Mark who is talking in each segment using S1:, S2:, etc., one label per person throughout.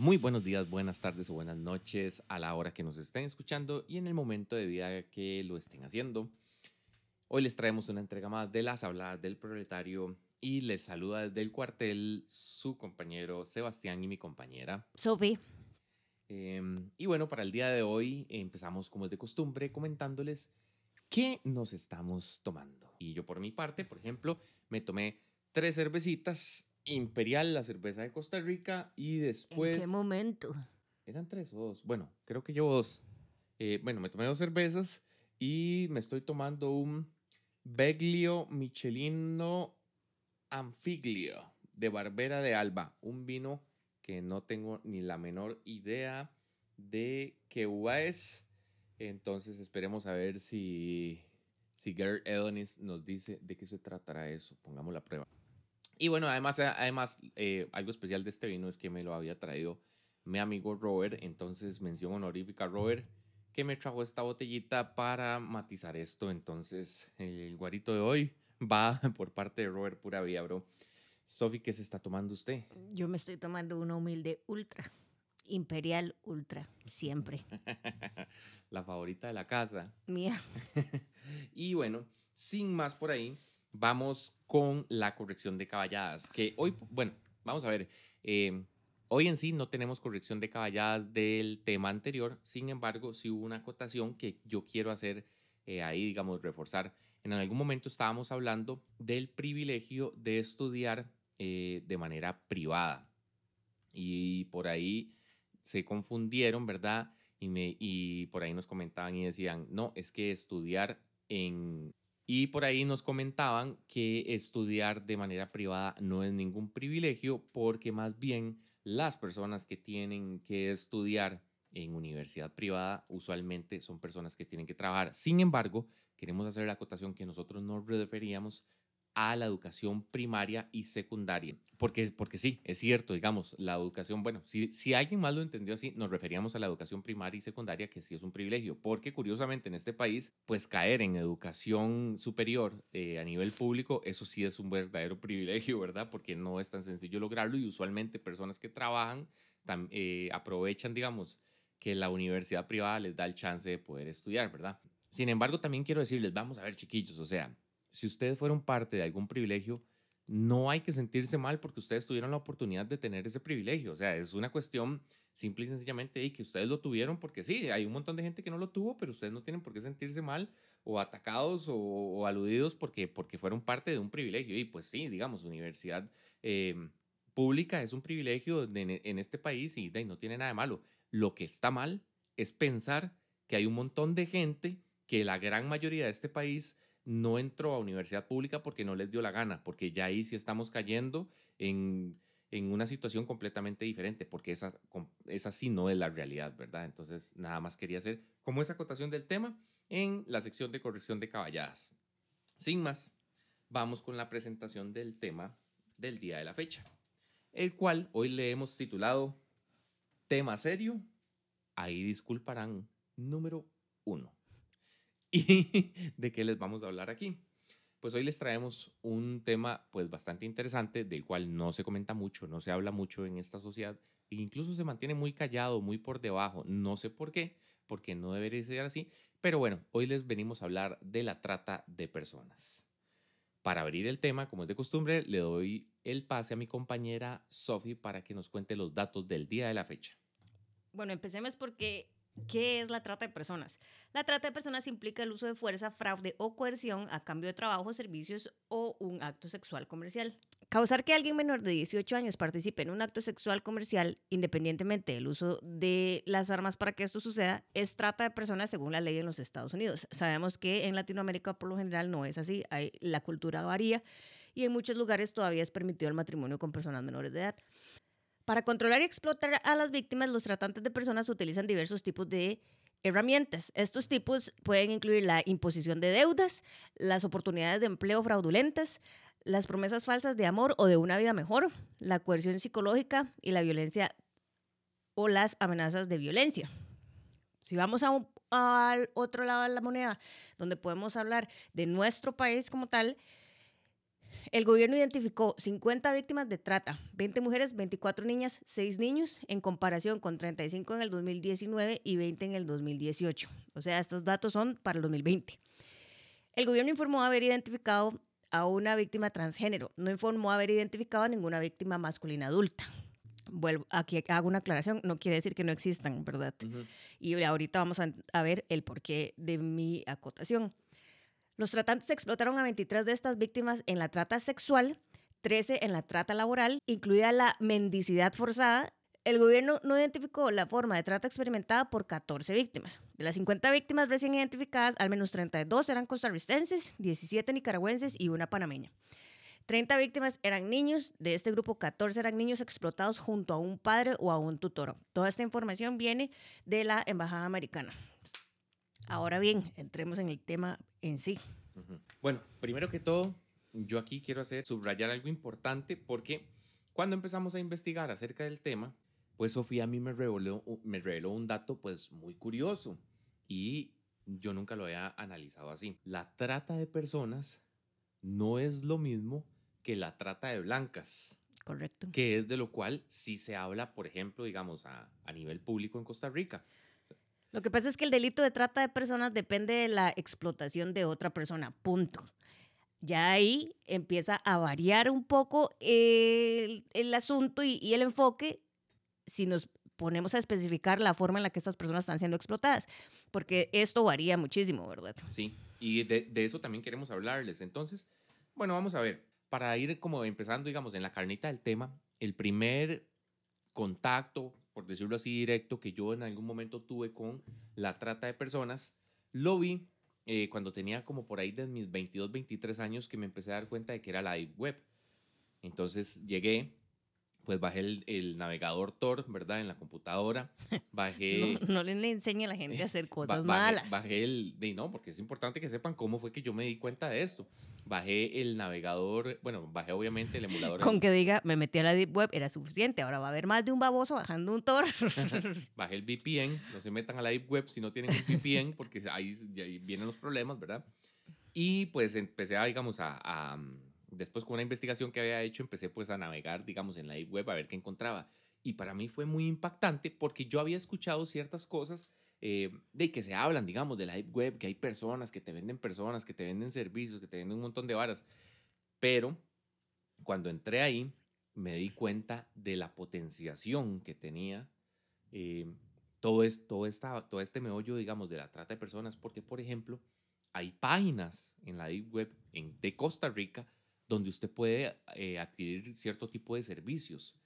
S1: Muy buenos días, buenas tardes o buenas noches a la hora que nos estén escuchando y en el momento de vida que lo estén haciendo. Hoy les traemos una entrega más de las habladas del proletario y les saluda desde el cuartel su compañero Sebastián y mi compañera
S2: Sophie.
S1: Em, y bueno, para el día de hoy empezamos como es de costumbre comentándoles qué nos estamos tomando. Y yo por mi parte, por ejemplo, me tomé tres cervecitas Imperial, la cerveza de Costa Rica, y después...
S2: ¿En qué momento?
S1: Eran tres o dos. Bueno, creo que llevo dos. Eh, bueno, me tomé dos cervezas y me estoy tomando un Beglio Michelino Anfiglio de Barbera de Alba, un vino que no tengo ni la menor idea de qué uva es. Entonces esperemos a ver si, si Gerd Edonis nos dice de qué se tratará eso. Pongamos la prueba. Y bueno, además, además eh, algo especial de este vino es que me lo había traído mi amigo Robert. Entonces, mención honorífica Robert que me trajo esta botellita para matizar esto. Entonces, el guarito de hoy va por parte de Robert Pura Vía, bro. Sofi, ¿qué se está tomando usted?
S2: Yo me estoy tomando una humilde ultra. Imperial Ultra, siempre.
S1: la favorita de la casa.
S2: Mía.
S1: y bueno, sin más por ahí, vamos con la corrección de caballadas, que hoy, bueno, vamos a ver, eh, hoy en sí no tenemos corrección de caballadas del tema anterior, sin embargo, sí hubo una acotación que yo quiero hacer eh, ahí, digamos, reforzar. En algún momento estábamos hablando del privilegio de estudiar eh, de manera privada y por ahí se confundieron, ¿verdad? Y, me, y por ahí nos comentaban y decían, no, es que estudiar en y por ahí nos comentaban que estudiar de manera privada no es ningún privilegio porque más bien las personas que tienen que estudiar en universidad privada usualmente son personas que tienen que trabajar. Sin embargo, queremos hacer la acotación que nosotros nos referíamos a la educación primaria y secundaria. Porque, porque sí, es cierto, digamos, la educación, bueno, si, si alguien más lo entendió así, nos referíamos a la educación primaria y secundaria, que sí es un privilegio, porque curiosamente en este país, pues caer en educación superior eh, a nivel público, eso sí es un verdadero privilegio, ¿verdad? Porque no es tan sencillo lograrlo y usualmente personas que trabajan eh, aprovechan, digamos, que la universidad privada les da el chance de poder estudiar, ¿verdad? Sin embargo, también quiero decirles, vamos a ver chiquillos, o sea, si ustedes fueron parte de algún privilegio, no hay que sentirse mal porque ustedes tuvieron la oportunidad de tener ese privilegio. O sea, es una cuestión simple y sencillamente de que ustedes lo tuvieron porque sí, hay un montón de gente que no lo tuvo, pero ustedes no tienen por qué sentirse mal o atacados o, aludidos porque, porque fueron parte de un privilegio. Y pues sí, digamos, universidad eh, pública es un privilegio en este país y, y no tiene nada de malo. Lo que está mal es pensar que hay un montón de gente que la gran mayoría de este país no entró a universidad pública porque no les dio la gana, porque ya ahí sí estamos cayendo en, una situación completamente diferente, porque esa, esa sí no es la realidad, ¿verdad? Entonces, nada más quería hacer como esa acotación del tema en la sección de corrección de caballadas. Sin más, vamos con la presentación del tema del día de la fecha, el cual hoy le hemos titulado Tema serio, ahí disculparán, número uno. ¿Y de qué les vamos a hablar aquí? Pues hoy les traemos un tema pues bastante interesante del cual no se comenta mucho, no se habla mucho en esta sociedad e incluso se mantiene muy callado, muy por debajo. No sé por qué, porque no debería ser así, pero bueno, hoy les venimos a hablar de la trata de personas. Para abrir el tema, como es de costumbre, le doy el pase a mi compañera Sophie para que nos cuente los datos del día de la fecha.
S2: Bueno, empecemos porque ¿Qué es la trata de personas? La trata de personas implica el uso de fuerza, fraude o coerción a cambio de trabajo, servicios o un acto sexual comercial. Causar que alguien menor de 18 años participe en un acto sexual comercial, independientemente del uso de las armas para que esto suceda, es trata de personas según la ley en los Estados Unidos. Sabemos que en Latinoamérica por lo general no es así, Hay, la cultura varía y en muchos lugares todavía es permitido el matrimonio con personas menores de edad. Para controlar y explotar a las víctimas, los tratantes de personas utilizan diversos tipos de herramientas. Estos tipos pueden incluir la imposición de deudas, las oportunidades de empleo fraudulentas, las promesas falsas de amor o de una vida mejor, la coerción psicológica y la violencia o las amenazas de violencia. Si vamos a al otro lado de la moneda, donde podemos hablar de nuestro país como tal, el gobierno identificó 50 víctimas de trata, 20 mujeres, 24 niñas, 6 niños, en comparación con 35 en el 2019 y 20 en el 2018. O sea, estos datos son para el 2020. El gobierno informó haber identificado a una víctima transgénero, no informó haber identificado a ninguna víctima masculina adulta. Vuelvo, aquí hago una aclaración, no quiere decir que no existan, ¿verdad? Y ahorita vamos a, a ver el porqué de mi acotación. Los tratantes explotaron a 23 de estas víctimas en la trata sexual, 13 en la trata laboral, incluida la mendicidad forzada. El gobierno no identificó la forma de trata experimentada por 14 víctimas. De las 50 víctimas recién identificadas, al menos 32 eran costarricenses, 17 nicaragüenses y una panameña. 30 víctimas eran niños, de este grupo 14 eran niños explotados junto a un padre o a un tutor. Toda esta información viene de la Embajada Americana. Ahora bien, entremos en el tema en sí.
S1: Bueno, primero que todo, yo aquí quiero hacer subrayar algo importante porque cuando empezamos a investigar acerca del tema, pues Sofía a mí me reveló, me reveló un dato pues muy curioso y yo nunca lo había analizado así. La trata de personas no es lo mismo que la trata de blancas.
S2: Correcto.
S1: Que es de lo cual sí se habla, por ejemplo, digamos, a, a nivel público en Costa Rica.
S2: Lo que pasa es que el delito de trata de personas depende de la explotación de otra persona, punto. Ya ahí empieza a variar un poco el, el asunto y, y, el enfoque si nos ponemos a especificar la forma en la que estas personas están siendo explotadas, porque esto varía muchísimo, ¿verdad?
S1: Sí, y de, de eso también queremos hablarles. Entonces, bueno, vamos a ver, para ir como empezando, digamos, en la carnita del tema, el primer contacto por decirlo así directo, que yo en algún momento tuve con la trata de personas, lo vi eh, cuando tenía como por ahí de mis 22, 23 años que me empecé a dar cuenta de que era la Web. Entonces llegué, pues bajé el, el, navegador Tor, ¿verdad? En la computadora. Bajé.
S2: no, no, le enseñe a la gente a hacer cosas bajé, malas.
S1: Bajé el. No, porque es importante que sepan cómo fue que yo me di cuenta de esto. Bajé el navegador, bueno, bajé obviamente el emulador.
S2: Con que diga, me metí a la Deep Web, era suficiente. Ahora va a haber más de un baboso bajando un Tor.
S1: bajé el VPN, no se metan a la Deep Web si no tienen un VPN, porque ahí, ahí vienen los problemas, ¿verdad? Y pues empecé a, digamos, a, a después con una investigación que había hecho, empecé pues a navegar, digamos, en la web a ver qué encontraba. Y para mí fue muy impactante porque yo había escuchado ciertas cosas eh, de que se hablan, digamos, de la web, que hay personas que te venden personas, que te venden servicios, que te venden un montón de varas. Pero cuando entré ahí, me di cuenta de la potenciación que tenía eh, todo, esto, todo, esta, todo este meollo, digamos, de la trata de personas, porque, por ejemplo, hay páginas en la Web de Costa Rica donde usted puede eh, adquirir cierto tipo de servicios.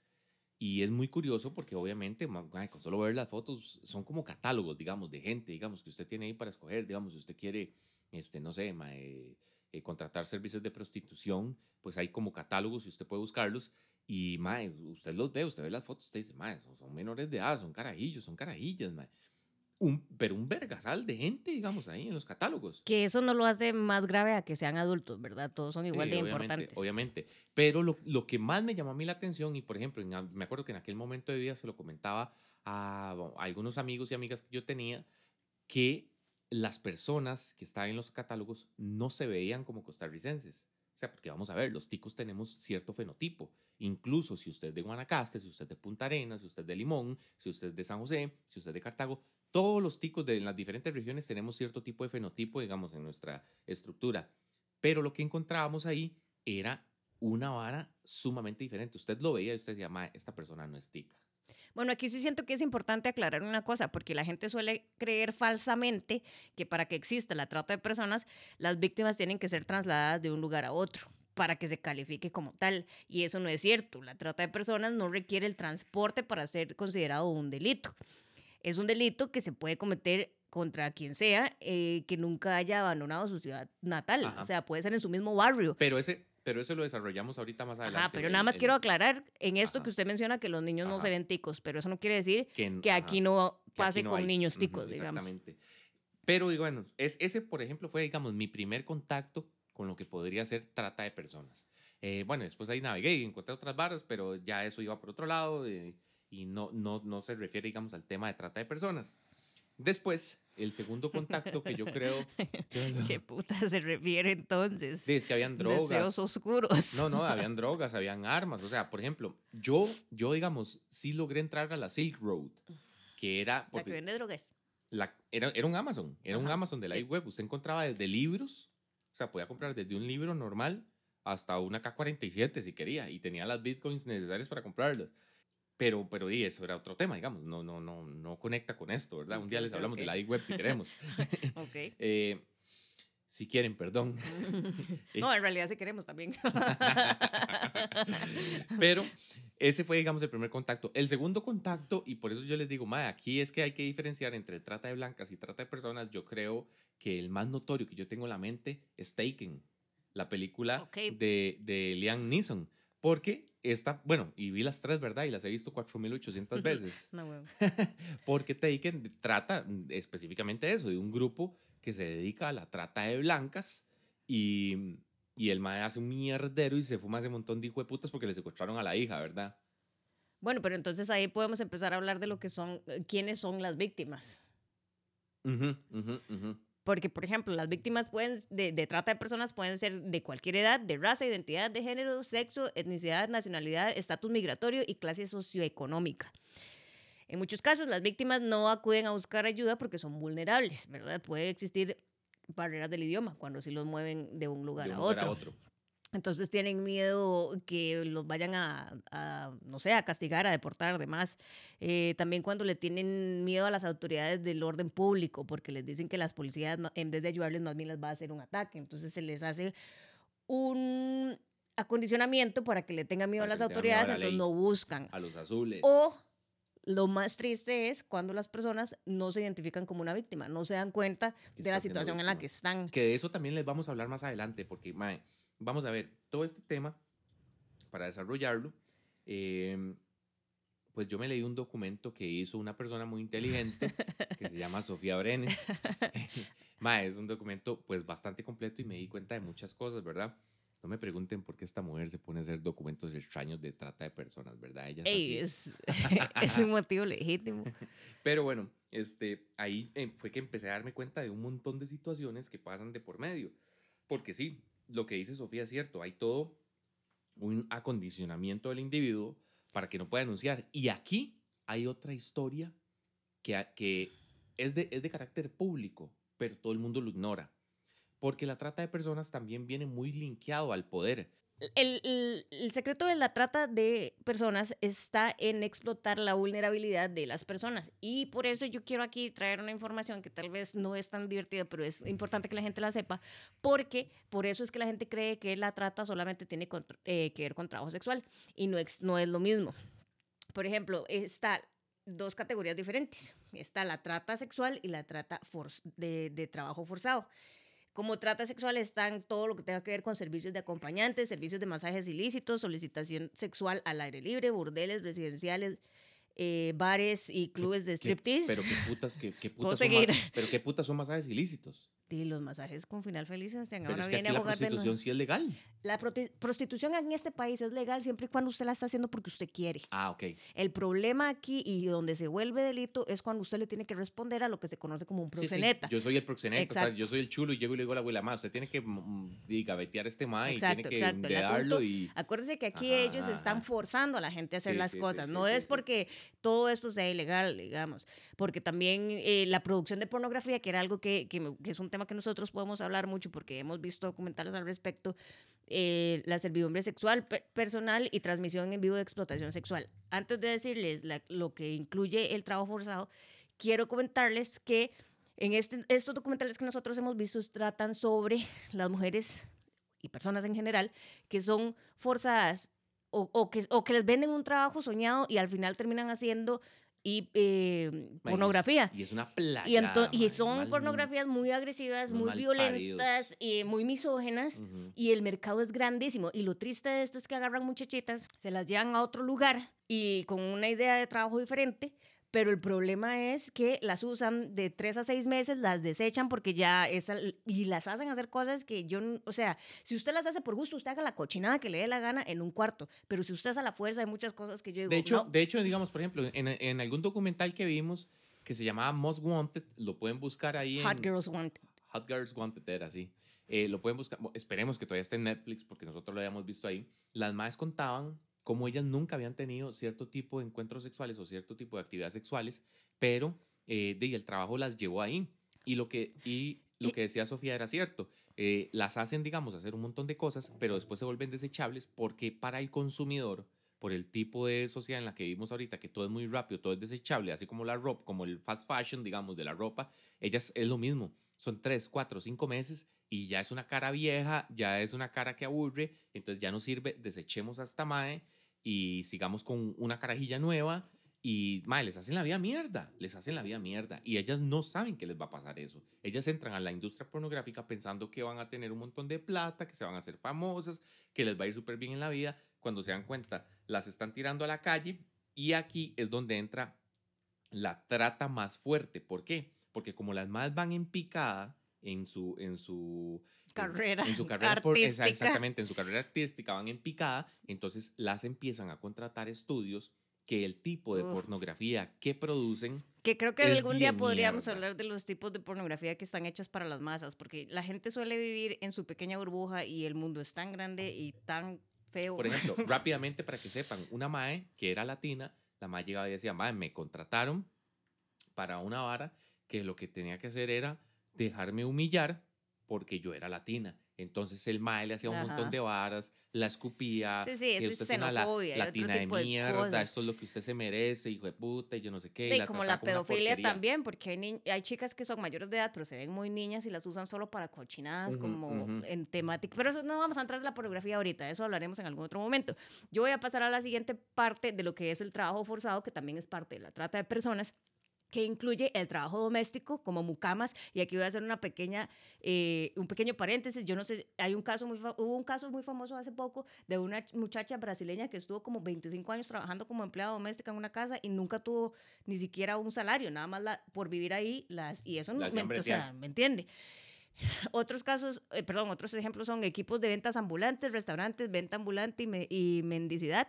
S1: Y es muy curioso porque obviamente, con solo ver las fotos, son como catálogos, digamos, de gente, digamos, que usted tiene ahí para escoger, digamos, si usted quiere, este, no sé, eh, eh, contratar servicios de prostitución, pues hay como catálogos y usted puede buscarlos. Y, mae, usted los ve, usted ve las fotos, usted dice, mae, son, son menores de edad, son carajillos, son carajillas, mae un, pero un vergasal de gente, digamos, ahí en los catálogos.
S2: Que eso no lo hace más grave a que sean adultos, ¿verdad? Todos son igual
S1: sí,
S2: de
S1: obviamente,
S2: importantes.
S1: Obviamente. Pero lo, lo, que más me llamó a mí la atención, y por ejemplo, en, me acuerdo que en aquel momento de vida se lo comentaba a, a algunos amigos y amigas que yo tenía, que las personas que estaban en los catálogos no se veían como costarricenses. O sea, porque vamos a ver, los ticos tenemos cierto fenotipo. Incluso si usted es de Guanacaste, si usted es de Punta Arenas, si usted es de Limón, si usted es de San José, si usted es de Cartago, todos los ticos de las diferentes regiones tenemos cierto tipo de fenotipo, digamos, en nuestra estructura. Pero lo que encontrábamos ahí era una vara sumamente diferente. Usted lo veía y usted decía, esta persona no es tica.
S2: Bueno, aquí sí siento que es importante aclarar una cosa, porque la gente suele creer falsamente que para que exista la trata de personas, las víctimas tienen que ser trasladadas de un lugar a otro para que se califique como tal. Y eso no es cierto. La trata de personas no requiere el transporte para ser considerado un delito es un delito que se puede cometer contra quien sea eh, que nunca haya abandonado su ciudad natal. Ajá. O sea, puede ser en su mismo barrio.
S1: Pero ese, pero eso lo desarrollamos ahorita más adelante.
S2: Ajá, pero nada más el, quiero aclarar en esto ajá. que usted menciona que los niños ajá. no se ven ticos, pero eso no quiere decir que, que aquí no pase aquí no con hay. niños ticos, uh -huh, digamos.
S1: Exactamente. Pero, bueno, es, ese, por ejemplo, fue, digamos, mi primer contacto con lo que podría ser trata de personas. Eh, bueno, después ahí navegué y encontré otras barras, pero ya eso iba por otro lado. Eh, y no, no, no se refiere, digamos, al tema de trata de personas. Después, el segundo contacto que yo creo...
S2: ¿Qué puta se refiere entonces?
S1: Sí, es que habían drogas.
S2: Deseos oscuros.
S1: No, no, habían drogas, habían armas. O sea, por ejemplo, yo, yo digamos, sí logré entrar a la Silk Road, que era...
S2: La que vende drogas.
S1: La, era, era un Amazon, era un
S2: Ajá,
S1: Amazon de la
S2: sí.
S1: web. Usted encontraba desde libros, o sea, podía comprar desde un libro normal hasta una K-47 si quería, y tenía las bitcoins necesarias para comprarlas. Pero, pero y eso era otro tema, digamos, no, no, no, no conecta con esto, ¿verdad? Un día les hablamos
S2: ok.
S1: de la web si queremos.
S2: Ok.
S1: Eh, si quieren, perdón.
S2: no, en realidad sí queremos también.
S1: Pero ese fue, digamos, el primer contacto. El segundo contacto, y por eso yo les digo, madre, aquí es que hay que diferenciar entre trata de blancas y trata de personas. Yo creo que el más notorio que yo tengo en la mente es Taken, la película
S2: Ok.
S1: de, de Liam Neeson. Porque esta, bueno, y vi las tres, ¿verdad? Y las he visto 4.800 veces.
S2: no, huevo.
S1: Porque Taken trata mm, específicamente eso, de un grupo que se dedica a la trata de blancas y, y el mae hace un mierdero y se fuma ese montón de hijo de putas porque le secuestraron a la hija, ¿verdad?
S2: Bueno, pero entonces ahí podemos empezar a hablar de lo que son, eh, quiénes son las víctimas.
S1: Ujú, ujú, ujú.
S2: Porque, por ejemplo, las víctimas pueden, de, de trata de personas pueden ser de cualquier edad, de raza, identidad de género, sexo, etnicidad, nacionalidad, estatus migratorio y clase socioeconómica. En muchos casos, las víctimas no acuden a buscar ayuda porque son vulnerables, ¿verdad? Puede existir barreras del idioma cuando sí los mueven de un lugar,
S1: De un
S2: a,
S1: lugar
S2: otro.
S1: a otro.
S2: Entonces tienen miedo que los vayan a, a, no sé, a castigar, a deportar, demás. Eh, también cuando le tienen miedo a las autoridades del orden público, porque les dicen que las policías, en vez de ayudarles, más bien les va a hacer un ataque. Entonces se les hace un acondicionamiento para que le tengan miedo
S1: Para
S2: a las
S1: miedo a
S2: autoridades,
S1: la
S2: entonces
S1: ley.
S2: no buscan.
S1: A los azules.
S2: O lo más triste es cuando las personas no se identifican como una víctima, no se dan cuenta de la situación en la que
S1: víctimas.
S2: están.
S1: Que de eso también les vamos a hablar más adelante, porque, mae, vamos a ver, todo este tema, para desarrollarlo, eh, pues yo me leí un documento que hizo una persona muy inteligente que se llama Sofía Brenes. mae, es un documento pues bastante completo y me di cuenta de muchas cosas, ¿verdad? No me pregunten por qué esta mujer se pone a hacer documentos extraños de trata de personas, ¿verdad? Ella es
S2: Ey,
S1: así.
S2: es, es un motivo legítimo.
S1: Pero bueno, este, ahí eh, fue que empecé a darme cuenta de un montón de situaciones que pasan de por medio. Porque sí, lo que dice Sofía es cierto, hay todo un acondicionamiento del individuo para que no pueda denunciar. Y aquí hay otra historia que, que es, de, es de carácter público, pero todo el mundo lo ignora. Porque la trata de personas también viene muy linkeado al poder.
S2: El, el- secreto de la trata de personas está en explotar la vulnerabilidad de las personas. Y por eso yo quiero aquí traer una información que tal vez no es tan divertida, pero es importante que la gente la sepa, porque por eso es que la gente cree que la trata solamente tiene eh, que ver con trabajo sexual y no, ex- no es lo mismo. Por ejemplo, está dos categorías diferentes. Está la trata sexual y la trata de, de trabajo forzado. Como trata sexual están todo lo que tenga que ver con servicios de acompañantes, servicios de masajes ilícitos, solicitación sexual al aire libre, burdeles residenciales, eh, bares y clubes de
S1: ¿Qué-
S2: striptease.
S1: Pero qué putas, qué, qué putas son, pero qué putas son masajes ilícitos.
S2: Y los masajes con final feliz, Sebastián,
S1: Pero
S2: ahora
S1: es que
S2: viene
S1: aquí
S2: a
S1: la
S2: de
S1: prostitución sí es legal.
S2: La prostitución en este país es legal siempre y cuando usted la está haciendo porque usted quiere.
S1: Ah, ok.
S2: El problema aquí y donde se vuelve delito es cuando usted le tiene que responder a lo que se conoce como un
S1: Sí, sí,
S2: proxeneta.
S1: Yo soy el proxeneta, o sea, yo soy el chulo y llego y le digo a la abuela, ma, usted tiene que mm, y gavetear este ma y tiene que
S2: exacto. El
S1: endedarlo
S2: asunto-
S1: y...
S2: Acuérdese que aquí
S1: Ajá,
S2: ellos
S1: ajá,
S2: están forzando a la gente a hacer
S1: Sí,
S2: las
S1: sí, sí,
S2: cosas.
S1: sí,
S2: no
S1: sí,
S2: es
S1: sí.
S2: porque todo esto sea ilegal, digamos. Porque también eh, la producción de pornografía, que era algo que, que que es un tema que nosotros podemos hablar mucho porque hemos visto documentales al respecto, eh, la servidumbre sexual per- personal y transmisión en vivo de explotación sexual. Antes de decirles la- lo que incluye el trabajo forzado, quiero comentarles que en este, estos documentales que nosotros hemos visto tratan sobre las mujeres y personas en general que son forzadas o, o que, o que les venden un trabajo soñado y al final terminan haciendo y, eh, pornografía.
S1: Y es una playa.
S2: Y, son pornografías muy agresivas, muy violentas, y muy misógenas. Y el mercado es grandísimo. Y lo triste de esto es que agarran muchachitas, se las llevan a otro lugar y con una idea de trabajo diferente. Pero el problema es que las usan de tres a seis meses, las desechan porque ya es. Y las hacen hacer cosas que yo. O sea, si usted las hace por gusto, usted haga la cochinada que le dé la gana en un cuarto. Pero si usted hace a la fuerza, hay muchas cosas que yo digo.
S1: De hecho,
S2: no,
S1: de hecho, digamos, por ejemplo, en, en algún documental que vimos, que se llamaba Most Wanted. Lo pueden buscar ahí
S2: Hot
S1: en...
S2: Girls Wanted.
S1: Hot Girls Wanted era así. Eh, lo pueden buscar, esperemos que todavía esté en Netflix porque nosotros lo habíamos visto ahí. Las madres contaban cómo ellas nunca habían tenido cierto tipo de encuentros sexuales o cierto tipo de actividades sexuales, pero eh, de, el trabajo las llevó ahí. Y lo que, y lo que decía Sofía era cierto. Eh, las hacen, digamos, hacer un montón de cosas, pero después se vuelven desechables porque para el consumidor, por el tipo de sociedad en la que vivimos ahorita, que todo es muy rápido, todo es desechable, así como la ropa, como el fast fashion, digamos, de la ropa, ellas es lo mismo. Son tres, cuatro, cinco meses y ya es una cara vieja, ya es una cara que aburre, entonces ya no sirve, desechemos hasta mae y sigamos con una carajilla nueva y mae, les hacen la vida mierda, les hacen la vida mierda y ellas no saben que les va a pasar eso. Ellas entran a la industria pornográfica pensando que van a tener un montón de plata, que se van a hacer famosas, que les va a ir súper bien en la vida. Cuando se dan cuenta, las están tirando a la calle y aquí es donde entra la trata más fuerte. ¿Por qué? Porque como las más van en picada, en su, en su
S2: carrera,
S1: en su carrera artística. exactamente, en su carrera artística van en picada, entonces las empiezan a contratar estudios que el tipo de pornografía que producen.
S2: Que creo que algún día podríamos hablar de los tipos de pornografía que están hechas para las masas, porque la gente suele vivir en su pequeña burbuja y el mundo es tan grande y tan feo.
S1: Por ejemplo, rápidamente para que sepan, una mae que era latina, la mae llegaba y decía, mae, me contrataron para una vara que lo que tenía que hacer era dejarme humillar porque yo era latina. Entonces el mae le hacía un montón de varas, la escupía.
S2: Sí, sí, eso es
S1: xenofobia. La, latina de mierda, esto es lo que usted se merece, hijo de puta, y yo no sé qué.
S2: Y como la pedofilia también, porque hay, hay, chicas que son mayores de edad, pero se ven muy niñas y las usan solo para cochinadas, como en temática. Pero eso no vamos a entrar en la pornografía ahorita, eso hablaremos en algún otro momento. Yo voy a pasar a la siguiente parte de lo que es el trabajo forzado, que también es parte de la trata de personas que incluye el trabajo doméstico como mucamas y aquí voy a hacer una pequeña eh, un pequeño paréntesis. Yo no sé hay un caso muy hubo un caso muy famoso hace poco de una muchacha brasileña que estuvo como 25 años trabajando como empleada doméstica en una casa y nunca tuvo ni siquiera un salario nada más la, por vivir ahí las y eso no me, o sea, me entiende otros casos, eh, perdón, otros ejemplos son equipos de ventas ambulantes, restaurantes, venta ambulante y, mendicidad,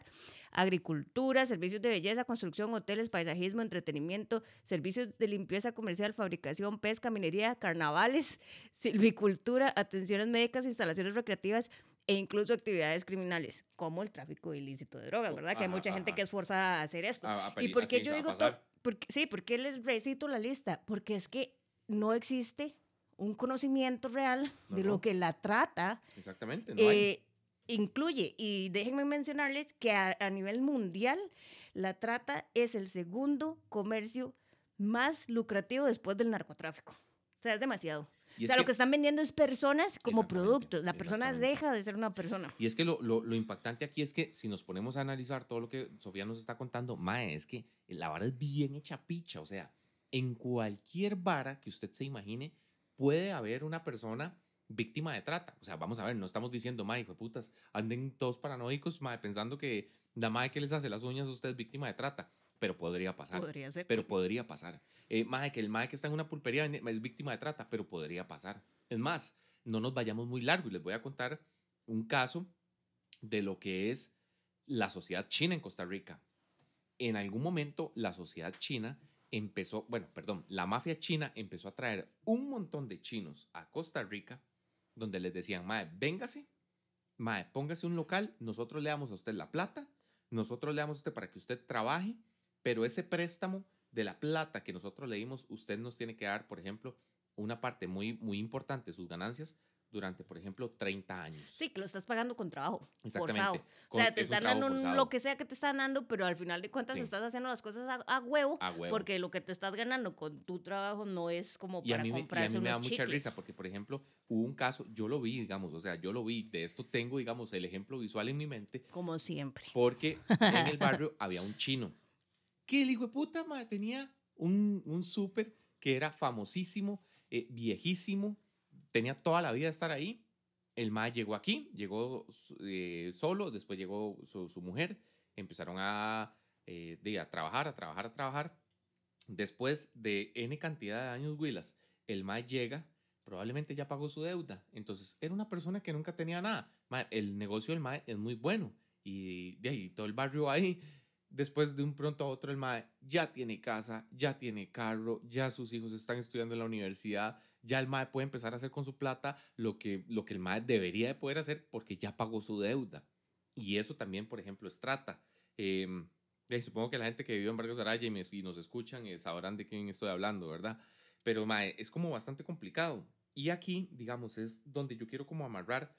S2: agricultura, servicios de belleza, construcción, hoteles, paisajismo, entretenimiento, servicios de limpieza comercial, fabricación, pesca, minería, carnavales, silvicultura, atenciones médicas, instalaciones recreativas e incluso actividades criminales, como el tráfico ilícito de drogas, ¿verdad? que hay mucha gente que es forzada a hacer esto. ¿Y por qué yo digo todo? Porque, sí, ¿por qué les recito la lista? Porque es que no existe un conocimiento real de lo que la trata.
S1: Exactamente.
S2: Eh, incluye, y déjenme mencionarles que a, nivel mundial, la trata es el segundo comercio más lucrativo después del narcotráfico. O sea, es demasiado. o sea, lo que están vendiendo es personas como productos. La persona deja de ser una persona.
S1: Y es que lo, lo, lo, impactante aquí es que si nos ponemos a analizar todo lo que Sofía nos está contando, mae, es que la vara es bien hecha picha. O sea, en cualquier vara que usted se imagine, puede haber una persona víctima de trata. O sea, vamos a ver, no estamos diciendo, mae, hijo de putas, anden todos paranoicos, mae, pensando que la madre que les hace las uñas usted es víctima de trata. Pero podría pasar.
S2: Podría ser.
S1: Pero podría pasar. Eh, que el mae que está en una pulpería es víctima de trata, pero podría pasar. Es más, no nos vayamos muy largo y les voy a contar un caso de lo que es la sociedad china en Costa Rica. En algún momento, la sociedad china empezó, bueno, perdón, la mafia china empezó a traer un montón de chinos a Costa Rica, donde les decían, mae, véngase, mae, póngase un local, nosotros le damos a usted la plata, nosotros le damos a usted para que usted trabaje, pero ese préstamo de la plata que nosotros le dimos, usted nos tiene que dar, por ejemplo, una parte muy, muy importante de sus ganancias durante, por ejemplo, 30 años.
S2: Sí, que lo estás pagando con trabajo. Exactamente. o sea, te están dando lo que sea que te están dando, pero al final de cuentas estás haciendo las cosas a, huevo, a, huevo, porque lo que te estás ganando con tu trabajo no es como para comprar Y a mí me da mucha risa,
S1: porque, por ejemplo, hubo un caso, yo lo vi, digamos, o sea, yo lo vi, de esto tengo, digamos, el ejemplo visual en mi mente.
S2: Como siempre.
S1: Porque en el barrio había un chino, que el hijo de puta, madre, tenía un, un súper que era famosísimo, eh, viejísimo, tenía toda la vida de estar ahí. El ma llegó aquí, llegó eh, solo, después llegó su, su mujer, empezaron a, eh, a trabajar, a trabajar, a trabajar. Después de N cantidad de años, Willas, el ma llega, probablemente ya pagó su deuda. Entonces, era una persona que nunca tenía nada. el negocio del ma es muy bueno y de ahí todo el barrio ahí después de un pronto a otro el mae ya tiene casa, ya tiene carro, ya sus hijos están estudiando en la universidad, ya el mae puede empezar a hacer con su plata lo que, lo que el mae debería de poder hacer porque ya pagó su deuda. Y eso también, por ejemplo, es trata. Em, supongo que la gente que vive en Vargas Araya y, nos escuchan eh, sabrán de quién estoy hablando, ¿verdad? Pero mae, es como bastante complicado. Y aquí, digamos, es donde yo quiero como amarrar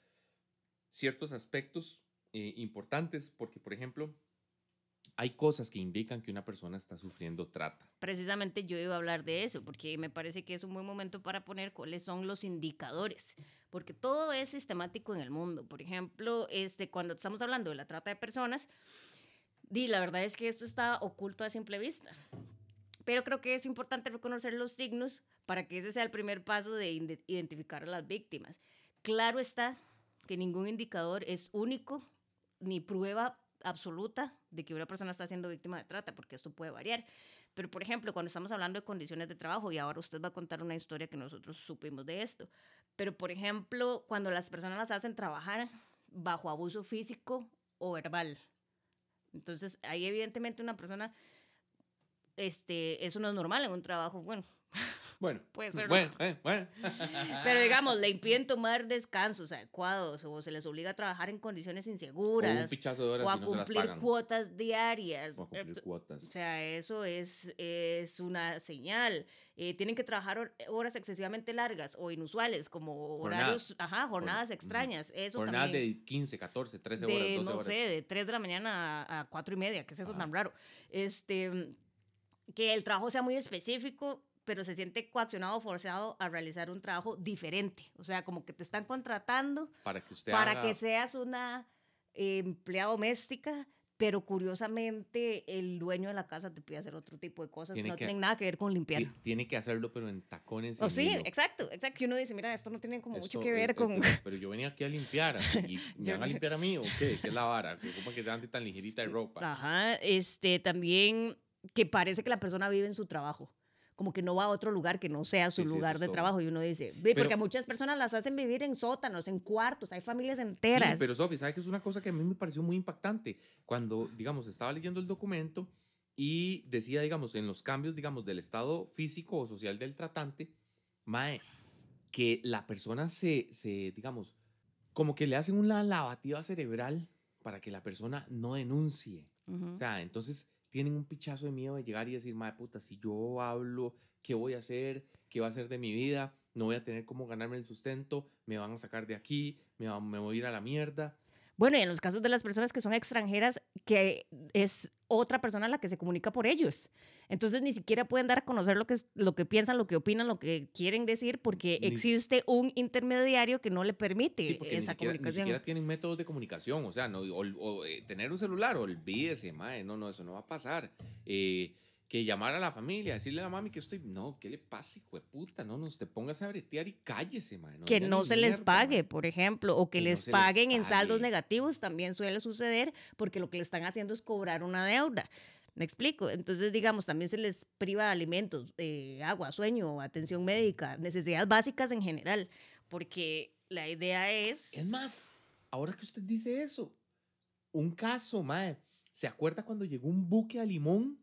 S1: ciertos aspectos eh, importantes, porque, por ejemplo, hay cosas que indican que una persona está sufriendo trata.
S2: Precisamente yo iba a hablar de eso, porque me parece que es un buen momento para poner cuáles son los indicadores, porque todo es sistemático en el mundo. Por ejemplo, este, cuando estamos hablando de la trata de personas, di, la verdad es que esto está oculto a simple vista. Pero creo que es importante reconocer los signos para que ese sea el primer paso de identificar a las víctimas. Claro está que ningún indicador es único ni prueba absoluta de que una persona está siendo víctima de trata, porque esto puede variar. Pero, por ejemplo, cuando estamos hablando de condiciones de trabajo, y ahora usted va a contar una historia que nosotros supimos de esto, pero, por ejemplo, cuando las personas las hacen trabajar bajo abuso físico o verbal. Entonces, ahí evidentemente una persona, este, eso no es normal en un trabajo, bueno,
S1: bueno,
S2: puede ser.
S1: Bueno, eh, bueno.
S2: Pero digamos, le impiden tomar descansos adecuados o se les obliga a trabajar en condiciones inseguras.
S1: O,
S2: a cumplir cuotas diarias.
S1: O a cumplir cuotas.
S2: O sea, eso es, es una señal. Eh, tienen que trabajar horas excesivamente largas o inusuales, como horarios, ajá, jornadas extrañas. Eso
S1: jornadas de 15, 14, 13 horas, 12
S2: no sé, de 3 de la mañana a, 4 y media, que es eso tan raro. Este, que el trabajo sea muy específico pero se siente coaccionado o forzado a realizar un trabajo diferente. O sea, como que te están contratando
S1: para que, usted
S2: para que seas una eh, empleada doméstica, pero curiosamente el dueño de la casa te pide hacer otro tipo de cosas que no tienen nada que ver con limpiar.
S1: Tiene que hacerlo, pero en tacones.
S2: Oh, sí, exacto, exacto. Que uno dice, mira, esto no tiene como mucho que ver con...
S1: Pero, yo venía aquí a limpiar, y ¿me van a limpiar a mí o qué? ¿Qué es la vara? ¿Cómo que te tan ligerita de ropa?
S2: Ajá, este, también que parece que la persona vive en su trabajo como que no va a otro lugar que no sea su lugar de trabajo. Y uno dice, porque a muchas personas las hacen vivir en sótanos, en cuartos, hay familias enteras.
S1: Sí, pero Sofi, ¿sabes que es una cosa que a mí me pareció muy impactante? Cuando, digamos, estaba leyendo el documento y decía, digamos, en los cambios, digamos, del estado físico o social del tratante, mae, que la persona se, se digamos, como que le hacen una lavativa cerebral para que la persona no denuncie. O sea, entonces tienen un pichazo de miedo de llegar y decir, madre puta, si yo hablo, ¿qué voy a hacer? ¿Qué va a hacer de mi vida? No voy a tener cómo ganarme el sustento, me van a sacar de aquí, me, me voy a ir a la mierda.
S2: Bueno, y en los casos de las personas que son extranjeras, que es otra persona la que se comunica por ellos. Entonces ni siquiera pueden dar a conocer lo que, lo que piensan, lo que opinan, lo que quieren decir, porque existe un intermediario que no le permite esa comunicación.
S1: Ni siquiera tienen métodos de comunicación, o sea, no, o, eh, tener un celular, olvídese, mae, no, no, eso no va a pasar. Eh, que llamar a la familia, decirle a la mami que estoy, no, ¿qué le pasa, hijo de puta? No, no, te pongas a bretear y cállese, man.
S2: que no se les pague, por ejemplo, o que, les paguen en saldos negativos, también suele suceder, porque lo que le están haciendo es cobrar una deuda. ¿Me explico? Entonces, digamos, también se les priva de alimentos, eh, agua, sueño, atención médica, necesidades básicas en general, porque la idea es...
S1: Es más, ahora que usted dice eso, un caso, mae, ¿se acuerda cuando llegó un buque a Limón?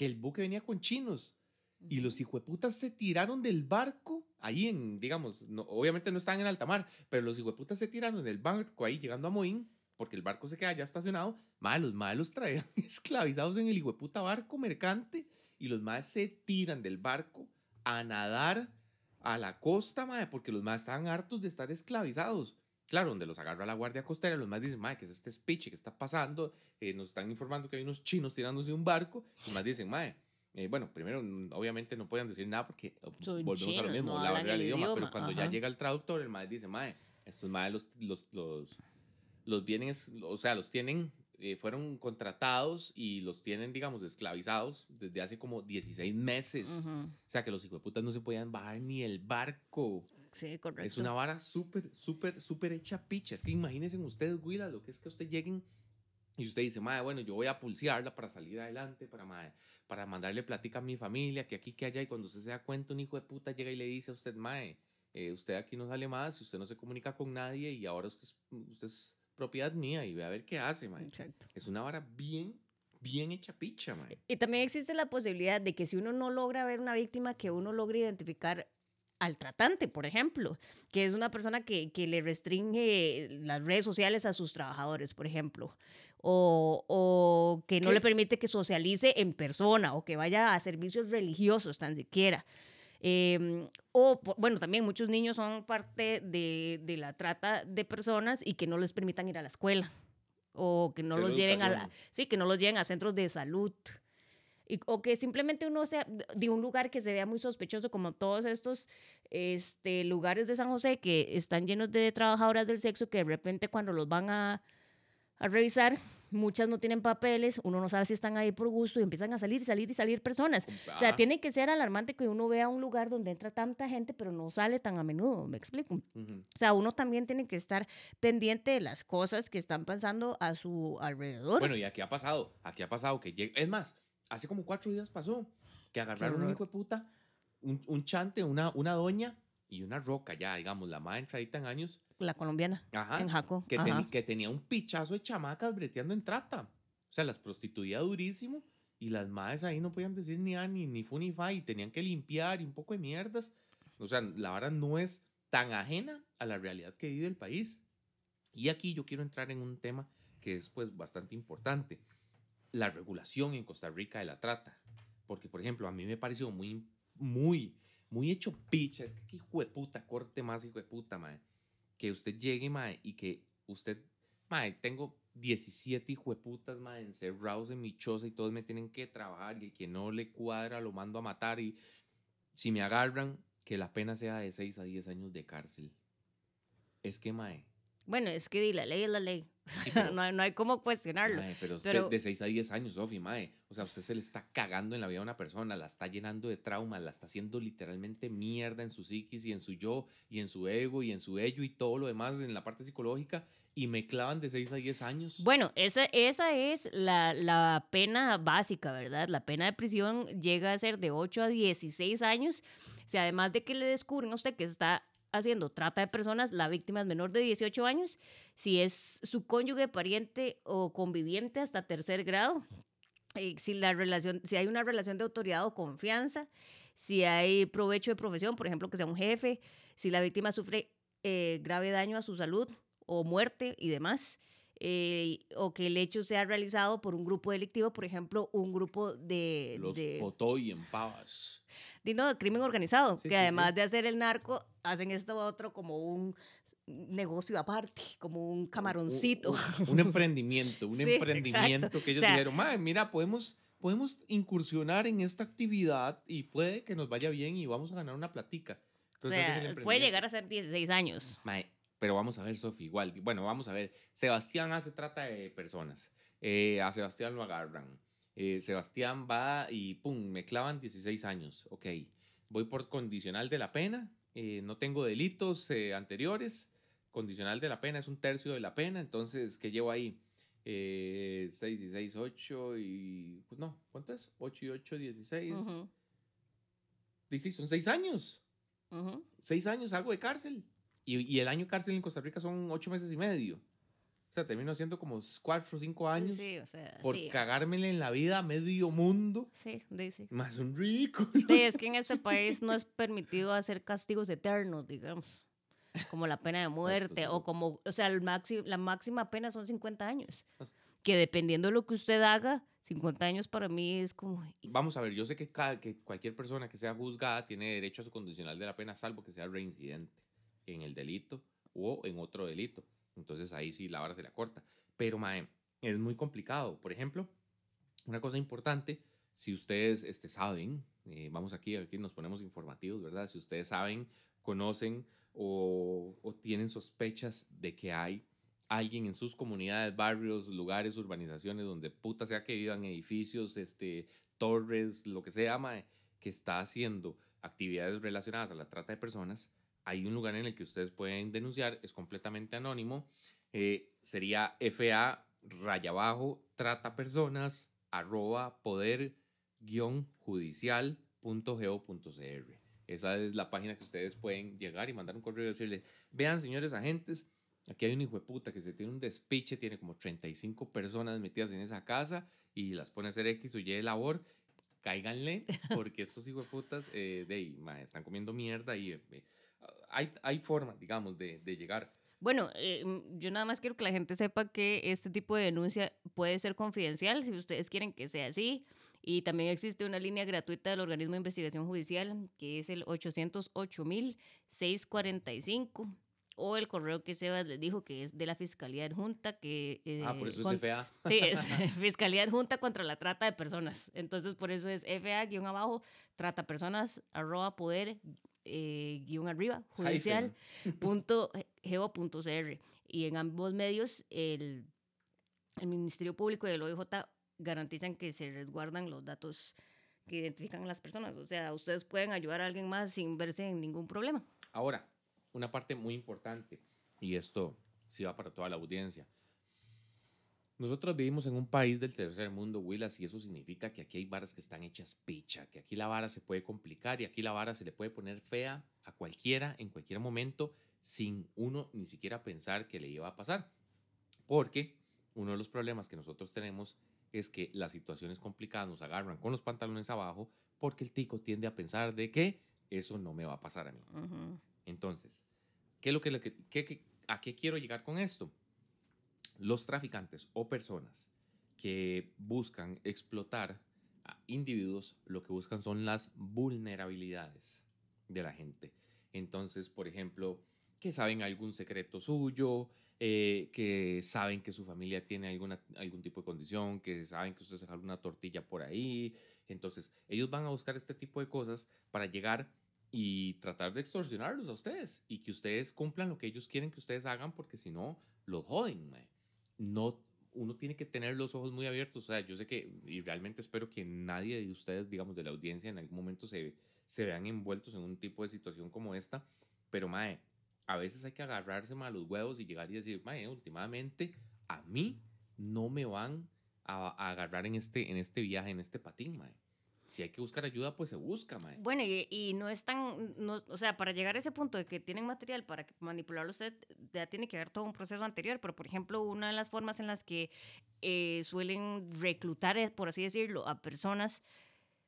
S1: Que el buque venía con chinos y los hijueputas se tiraron del barco ahí en, digamos, no, obviamente no estaban en alta mar, pero los hijueputas se tiraron del barco ahí llegando a Moín porque el barco se queda ya estacionado. Malos, malos traían esclavizados en el hijueputa barco mercante y los más se tiran del barco a nadar a la costa, madre, porque los más estaban hartos de estar esclavizados. Claro, donde los agarra la Guardia Costera, los más dicen, madre, ¿qué es este speech que está pasando? Eh, nos están informando que hay unos chinos tirándose de un barco. Los más dicen, madre, eh, bueno, primero, obviamente no pueden decir nada porque eh, volvemos a lo mismo, la barrera del idioma, pero cuando ya llega el traductor, el madre dice, madre, estos madres los, los, los, los bienes, o sea, los tienen, fueron contratados y los tienen, digamos, esclavizados desde hace como 16 meses. O sea, que los hijos de putas no se podían bajar ni el barco.
S2: Sí, correcto.
S1: Es una vara súper, súper, súper hecha picha. Es que imagínense ustedes, Willa, lo que es que usted lleguen y usted dice, madre, bueno, yo voy a pulsearla para salir adelante, para, para mandarle plática a mi familia, que aquí, que allá. Y cuando usted se da cuenta, un hijo de puta llega y le dice a usted, madre, eh, usted aquí no sale más, usted no se comunica con nadie y ahora usted es, usted es propiedad mía y ve a ver qué hace, madre.
S2: Exacto.
S1: Es una vara bien bien hecha picha, mae.
S2: Y también existe la posibilidad de que si uno no logra ver una víctima, que uno logre identificar al tratante, por ejemplo, que es una persona que, que le restringe las redes sociales a sus trabajadores, por ejemplo, o, o que no
S1: ¿Qué?
S2: le permite que socialice en persona o que vaya a servicios religiosos tan siquiera. Em, o, bueno, también muchos niños son parte de, de la trata de personas y que no les permitan ir a la escuela o que no los lleven a la, sí, que no los lleven a centros de salud. Y, o que simplemente uno sea de- un lugar que se vea muy sospechoso, como todos estos este, lugares de San José que están llenos de trabajadoras del sexo que de repente cuando los van a, a revisar, muchas no tienen papeles, uno no sabe si están ahí por gusto y empiezan a salir, salir y salir personas. O sea,
S1: Ajá.
S2: tiene que ser alarmante que uno vea un lugar donde entra tanta gente, pero no sale tan a menudo, ¿me explico?
S1: Ujú.
S2: O sea, uno también tiene que estar pendiente de las cosas que están pasando a su alrededor.
S1: Bueno, y aquí ha pasado, aquí ha pasado que llega, es más, hace como cuatro días pasó que agarraron un hijo de puta, un, un chante, una, una doña y una roca ya, digamos, la más entradita en años,
S2: la colombiana,
S1: ajá,
S2: en Jaco.
S1: que, teni- que tenía un pichazo de chamacas breteando en trata. O sea, las prostituía durísimo y las madres ahí no podían decir ni a ni, ni fu ni fa y tenían que limpiar y un poco de mierdas. O sea, la verdad no es tan ajena a la realidad que vive el país. Y aquí yo quiero entrar en un tema que es pues bastante importante. La regulación en Costa Rica de la trata. Porque, por ejemplo, a mí me pareció muy, muy, muy hecho picha. Es que qué hijo de puta, corte más hijo de puta, mae. Que usted llegue, mae, y que usted, mae, tengo 17 hijo de putas, mae, encerrados en mi choza y todos me tienen que trabajar y el que no le cuadra lo mando a matar y si me agarran, que la pena sea de 6 a 10 años de cárcel. Es que, mae,
S2: Bueno, es que la ley es la ley.
S1: Sí, pero-
S2: no, hay- no hay cómo cuestionarlo.
S1: Mae, pero usted
S2: Pero-
S1: de 6 a 10 años, Sofi, mae. O sea, usted se le está cagando en la vida a una persona, la está llenando de traumas, la está haciendo literalmente mierda en su psiquis y en su yo y en su ego y en su ello y todo lo demás en la parte psicológica y me clavan de 6 a 10 años.
S2: Bueno, esa, esa es la, la pena básica, ¿verdad? La pena de prisión llega a ser de 8 a 16 años. O sea, además de que le descubren a usted que está haciendo trata de personas, la víctima es menor de 18 años, si es su cónyuge, pariente o conviviente hasta tercer grado, si, la relación, si hay una relación de autoridad o confianza, si hay provecho de profesión, por ejemplo, que sea un jefe, si la víctima sufre eh, grave daño a su salud o muerte y demás, eh, o que el hecho sea realizado por un grupo delictivo, por ejemplo, un grupo de,
S1: Los
S2: de,
S1: Potoy en Pavas.
S2: de, no, crimen organizado,
S1: Sí,
S2: que
S1: sí,
S2: además
S1: sí.
S2: de hacer el narco, hacen esto otro como un negocio aparte, como un camaroncito.
S1: Un, un emprendimiento, un emprendimiento
S2: exacto.
S1: que ellos
S2: O sea-
S1: dijeron, "Mae, mira, podemos, podemos incursionar en esta actividad y puede que nos vaya bien y vamos a ganar una platica.
S2: o
S1: Entonces el
S2: sea, puede llegar a ser 16 años.
S1: Mae, pero vamos a ver, Sofi, igual. Bueno, vamos a ver. Sebastián hace trata de personas. Eh, a Sebastián lo agarran. Eh, Sebastián va y pum, me clavan 16 años. Ok, voy por condicional de la pena. eh, no tengo delitos eh, anteriores. Condicional de la pena es un tercio de la pena. Entonces, ¿qué llevo ahí? Eh, 6 y 6, 8 y... Pues no, ¿cuánto es? 8 y 8, 16.
S2: Ujú,
S1: 16, son 6 años.
S2: ujú.
S1: seis años algo de cárcel. Y, y el año cárcel en Costa Rica son ocho meses y medio. O sea, termino siendo como cuatro o cinco años
S2: Sí, o sea,
S1: por
S2: sí.
S1: cagármele en la vida a medio mundo.
S2: Sí, sí, sí.
S1: Más un rico.
S2: Sí, es que en este país no es permitido hacer castigos eternos, digamos, como la pena de muerte
S1: sí.
S2: o como, o sea, el máximo, la máxima pena son 50 años. Que dependiendo de lo que usted haga, 50 años para mí es como...
S1: Vamos a ver, yo sé que, cada, que cualquier persona que sea juzgada tiene derecho a su condicional de la pena, salvo que sea reincidente en el delito o en otro delito. Entonces ahí sí la vara se la corta. Pero, mae, es muy complicado. Por ejemplo, una cosa importante, si ustedes este, saben, eh, vamos aquí, aquí nos ponemos informativos, ¿verdad? Si ustedes saben, conocen o, o tienen sospechas de que hay alguien en sus comunidades, barrios, lugares, urbanizaciones, donde puta sea que vivan edificios, este, torres, lo que sea, mae, que está haciendo actividades relacionadas a la trata de personas, hay un lugar en el que ustedes pueden denunciar, es completamente anónimo, eh, sería FA raya abajo, trata personas, arroba poder guion judicial punto cr. Esa es la página que ustedes pueden llegar y mandar un correo y decirle, vean señores agentes, Aquí hay un hijo de puta que se tiene un despiche, tiene como 35 personas metidas en esa casa y las pone a hacer X o Y labor. Cáiganle, porque estos hijos de putas eh, están comiendo mierda y eh, hay, hay forma, digamos, de, de llegar.
S2: Bueno, eh, mm, yo nada más quiero que la gente sepa que este tipo de denuncia puede ser confidencial si ustedes quieren que sea así. Y también existe una línea gratuita del organismo de investigación judicial que es el 808-645 o el correo que Sebas les dijo que es de la Fiscalía Adjunta que...
S1: ah, por
S2: eh,
S1: eso es FA.
S2: Sí, es Fiscalía Adjunta contra la Trata de Personas. Entonces, por eso es FA guion abajo, trata personas, arroba poder, eh, guion arriba, judicial, punto, geo punto cr. Y en ambos medios, el, el Ministerio Público y el OIJ garantizan que se resguardan los datos que identifican a las personas. O sea, ustedes pueden ayudar a alguien más sin verse en ningún problema.
S1: Ahora, una parte muy importante, y esto sí va para toda la audiencia. Nosotros vivimos en un país del tercer mundo, Willas, y eso significa que aquí hay varas que están hechas picha, que aquí la vara se puede complicar y aquí la vara se le puede poner fea a cualquiera en cualquier momento sin uno ni siquiera pensar que le iba a pasar. Porque uno de los problemas que nosotros tenemos es que las situaciones complicadas nos agarran con los pantalones abajo porque el tico tiende a pensar de que eso no me va a pasar a mí. Entonces, ¿qué es lo que, lo que- qué- qué- ¿a qué quiero llegar con esto? Los traficantes o personas que buscan explotar a individuos, lo que buscan son las vulnerabilidades de la gente. Entonces, por ejemplo, que saben algún secreto suyo, eh, que saben que su familia tiene alguna, algún tipo de condición, que saben que usted se jala una tortilla por ahí. Entonces, ellos van a buscar este tipo de cosas para llegar y tratar de extorsionarlos a ustedes y que ustedes cumplan lo que ellos quieren que ustedes hagan porque si no, los joden. No, uno tiene que tener los ojos muy abiertos. O sea, yo sé que, y realmente espero que nadie de ustedes, digamos, de la audiencia en algún momento se, se vean envueltos en un tipo de situación como esta, pero mae, a veces hay que agarrarse más los huevos y llegar y decir, mae, últimamente a mí no me van a, a agarrar en este, en este viaje, en este patín, mae. Si hay que buscar ayuda, pues se busca, mae.
S2: Bueno, y, y no es tan, no- o sea, para llegar a ese punto de que tienen material para manipularlo usted, ya tiene que haber todo un proceso anterior, pero por ejemplo, una de las formas en las que eh, suelen reclutar, por así decirlo, a personas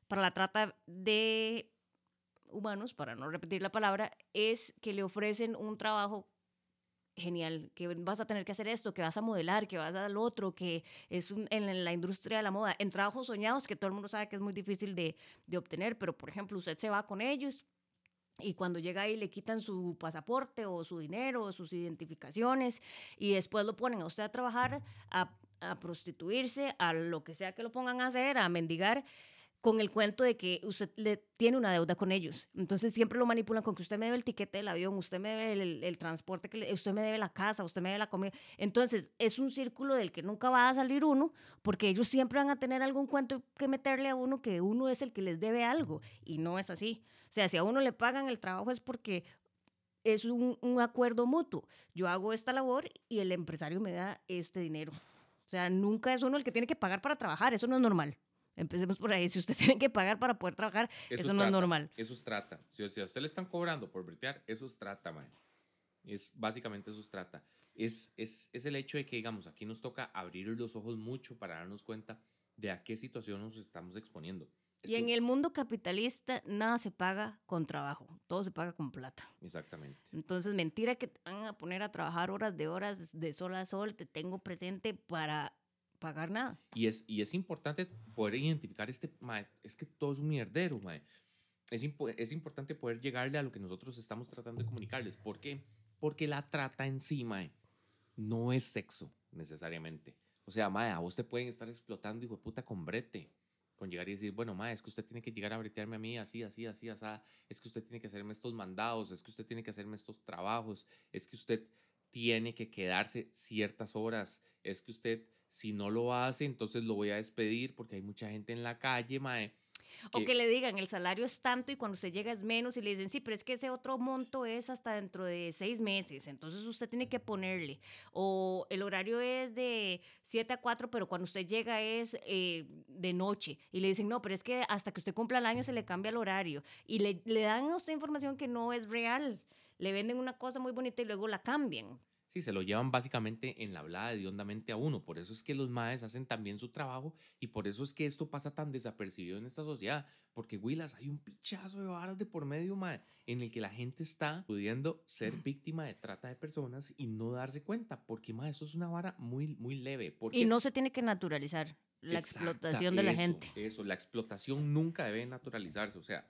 S2: para la trata de humanos, para no repetir la palabra, es que le ofrecen un trabajo genial, que vas a tener que hacer esto, que vas a modelar, que vas a lo otro, que es un- en la industria de la moda, en trabajos soñados que todo el mundo sabe que es muy difícil de, de obtener, pero por ejemplo usted se va con ellos y cuando llega ahí le quitan su pasaporte o su dinero o sus identificaciones y después lo ponen a usted a trabajar, a, a prostituirse, a lo que sea que lo pongan a hacer, a mendigar con el cuento de que usted le tiene una deuda con ellos. Entonces siempre lo manipulan con que usted me debe el tiquete del avión, usted me debe el, transporte, que usted me debe la casa, usted me debe la comida. Entonces es un círculo del que nunca va a salir uno, porque ellos siempre van a tener algún cuento que meterle a uno que uno es el que les debe algo y no es así. O sea, si a uno le pagan el trabajo es porque es un, un acuerdo mutuo. Yo hago esta labor y el empresario me da este dinero. O sea, nunca es uno el que tiene que pagar para trabajar, eso no es normal. Empecemos por ahí. Si usted tiene que pagar para poder trabajar, eso, no es
S1: trata,
S2: normal.
S1: Eso es trata. Si, si a usted le están cobrando por bretear, eso es trata, man. Es, básicamente eso es trata. Es, es, es el hecho de que, digamos, aquí nos toca abrir los ojos mucho para darnos cuenta de a qué situación nos estamos exponiendo. Es
S2: Y en
S1: que-
S2: el mundo capitalista nada se paga con trabajo, todo se paga con plata.
S1: Exactamente.
S2: Entonces, mentira que te van a poner a trabajar horas de horas de sol a sol, te tengo presente para pagar nada.
S1: Y es, y es importante poder identificar este, mae, es que todo es un mierdero, mae. Es, impo- es importante poder llegarle a lo que nosotros estamos tratando de comunicarles. ¿Por qué? Porque la trata en sí, mae, no es sexo necesariamente. O sea, mae, a vos te pueden estar explotando, hijo de puta, con brete. Con llegar y decir, bueno, mae, es que usted tiene que llegar a bretearme a mí así, así, así, así. Es que usted tiene que hacerme estos mandados, es que usted tiene que hacerme estos trabajos, es que usted tiene que quedarse ciertas horas. Es que usted, si no lo hace, entonces lo voy a despedir porque hay mucha gente en la calle, mae.
S2: O
S1: que-
S2: que le digan, el salario es tanto y cuando usted llega es menos y le dicen, sí, pero es que ese otro monto es hasta dentro de seis meses, entonces usted tiene que ponerle. O el horario es de 7 a 4, pero cuando usted llega es eh, de noche. Y le dicen, no, pero es que hasta que usted cumpla el año se le cambia el horario. Y le, le dan a usted información que no es real. Le venden una cosa muy bonita y luego la cambian.
S1: Sí, se lo llevan básicamente en la hablada de hondamente a uno. Por eso es que los maes hacen también su trabajo y por eso es que esto pasa tan desapercibido en esta sociedad. Porque, Willas, hay un pichazo de varas de por medio, mae, en el que la gente está pudiendo ser víctima de trata de personas y no darse cuenta. Porque, mae, eso es una vara muy, muy leve. Porque
S2: Y no se tiene que naturalizar la
S1: Exacta,
S2: explotación de la
S1: eso,
S2: gente.
S1: Eso, la explotación nunca debe naturalizarse. O sea,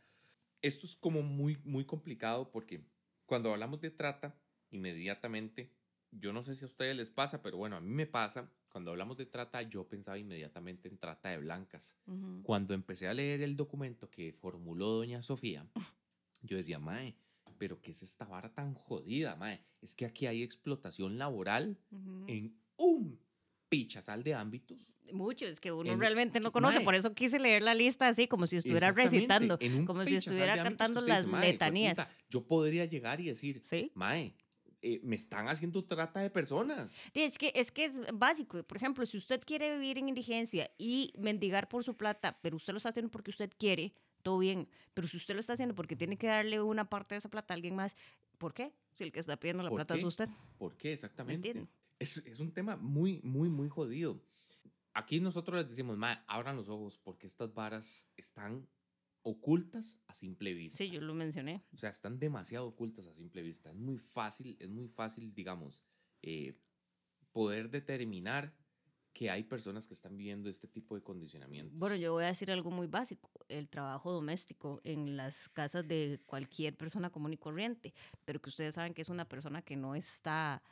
S1: esto es como muy, muy complicado porque cuando hablamos de trata, inmediatamente, yo no sé si a ustedes les pasa, pero bueno, a mí me pasa, cuando hablamos de trata, yo pensaba inmediatamente en trata de blancas.
S2: Ujú.
S1: Cuando empecé a leer el documento que formuló doña Sofía, yo decía, mae, pero ¿qué es esta vara tan jodida, mae? Es que aquí hay explotación laboral
S2: Ujú.
S1: en un pichazal de ámbitos.
S2: Mucho, es que uno
S1: en-
S2: realmente no conoce,
S1: mae.
S2: por eso quise leer la lista así, como si estuviera recitando, como si estuviera cantando
S1: dice,
S2: las
S1: "Mae,
S2: letanías.
S1: yo podría llegar y decir,
S2: ¿Sí?
S1: Mae, eh, me están haciendo trata de personas.
S2: Es que, es que es básico. Por ejemplo, si usted quiere vivir en indigencia y mendigar por su plata, pero usted lo está haciendo porque usted quiere, todo bien. Pero si usted lo está haciendo porque tiene que darle una parte de esa plata a alguien más, ¿por qué? Si el que está pidiendo la
S1: ¿Por
S2: plata es usted.
S1: ¿Por qué
S2: ¿Me
S1: exactamente? Es, es un tema muy, muy, muy jodido. Aquí nosotros les decimos, abran los ojos porque estas varas están ocultas a simple vista.
S2: Sí, yo lo mencioné.
S1: O sea, están demasiado ocultas a simple vista. Es muy fácil, es muy fácil, digamos, eh, poder determinar que hay personas que están viviendo este tipo de condicionamiento.
S2: Bueno, yo voy a decir algo muy básico, el trabajo doméstico en las casas de cualquier persona común y corriente, pero que ustedes saben que es una persona que no está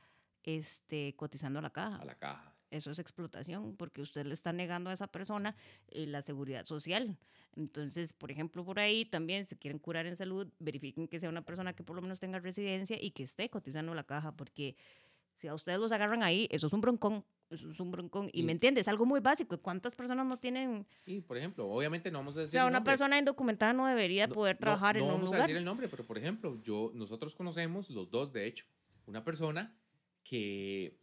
S2: este, cotizando a la caja.
S1: A la caja.
S2: Eso es explotación, porque usted le está negando a esa persona eh, la seguridad social. Entonces, por ejemplo, por ahí también se quieren curar en salud, verifiquen que sea una persona que por lo menos tenga residencia y que esté cotizando la caja, porque si a ustedes los agarran ahí, eso es un broncón. Eso es un broncón. Y
S1: Y-
S2: me entiendes, algo muy básico. ¿Cuántas personas no tienen
S1: Y, por ejemplo, obviamente no vamos a
S2: o
S1: decir
S2: sea,
S1: el
S2: una persona indocumentada no debería
S1: No-
S2: poder
S1: no-
S2: trabajar
S1: no
S2: en un
S1: vamos a
S2: lugar.
S1: decir el nombre, pero por ejemplo, yo, nosotros conocemos los dos, de hecho, una persona que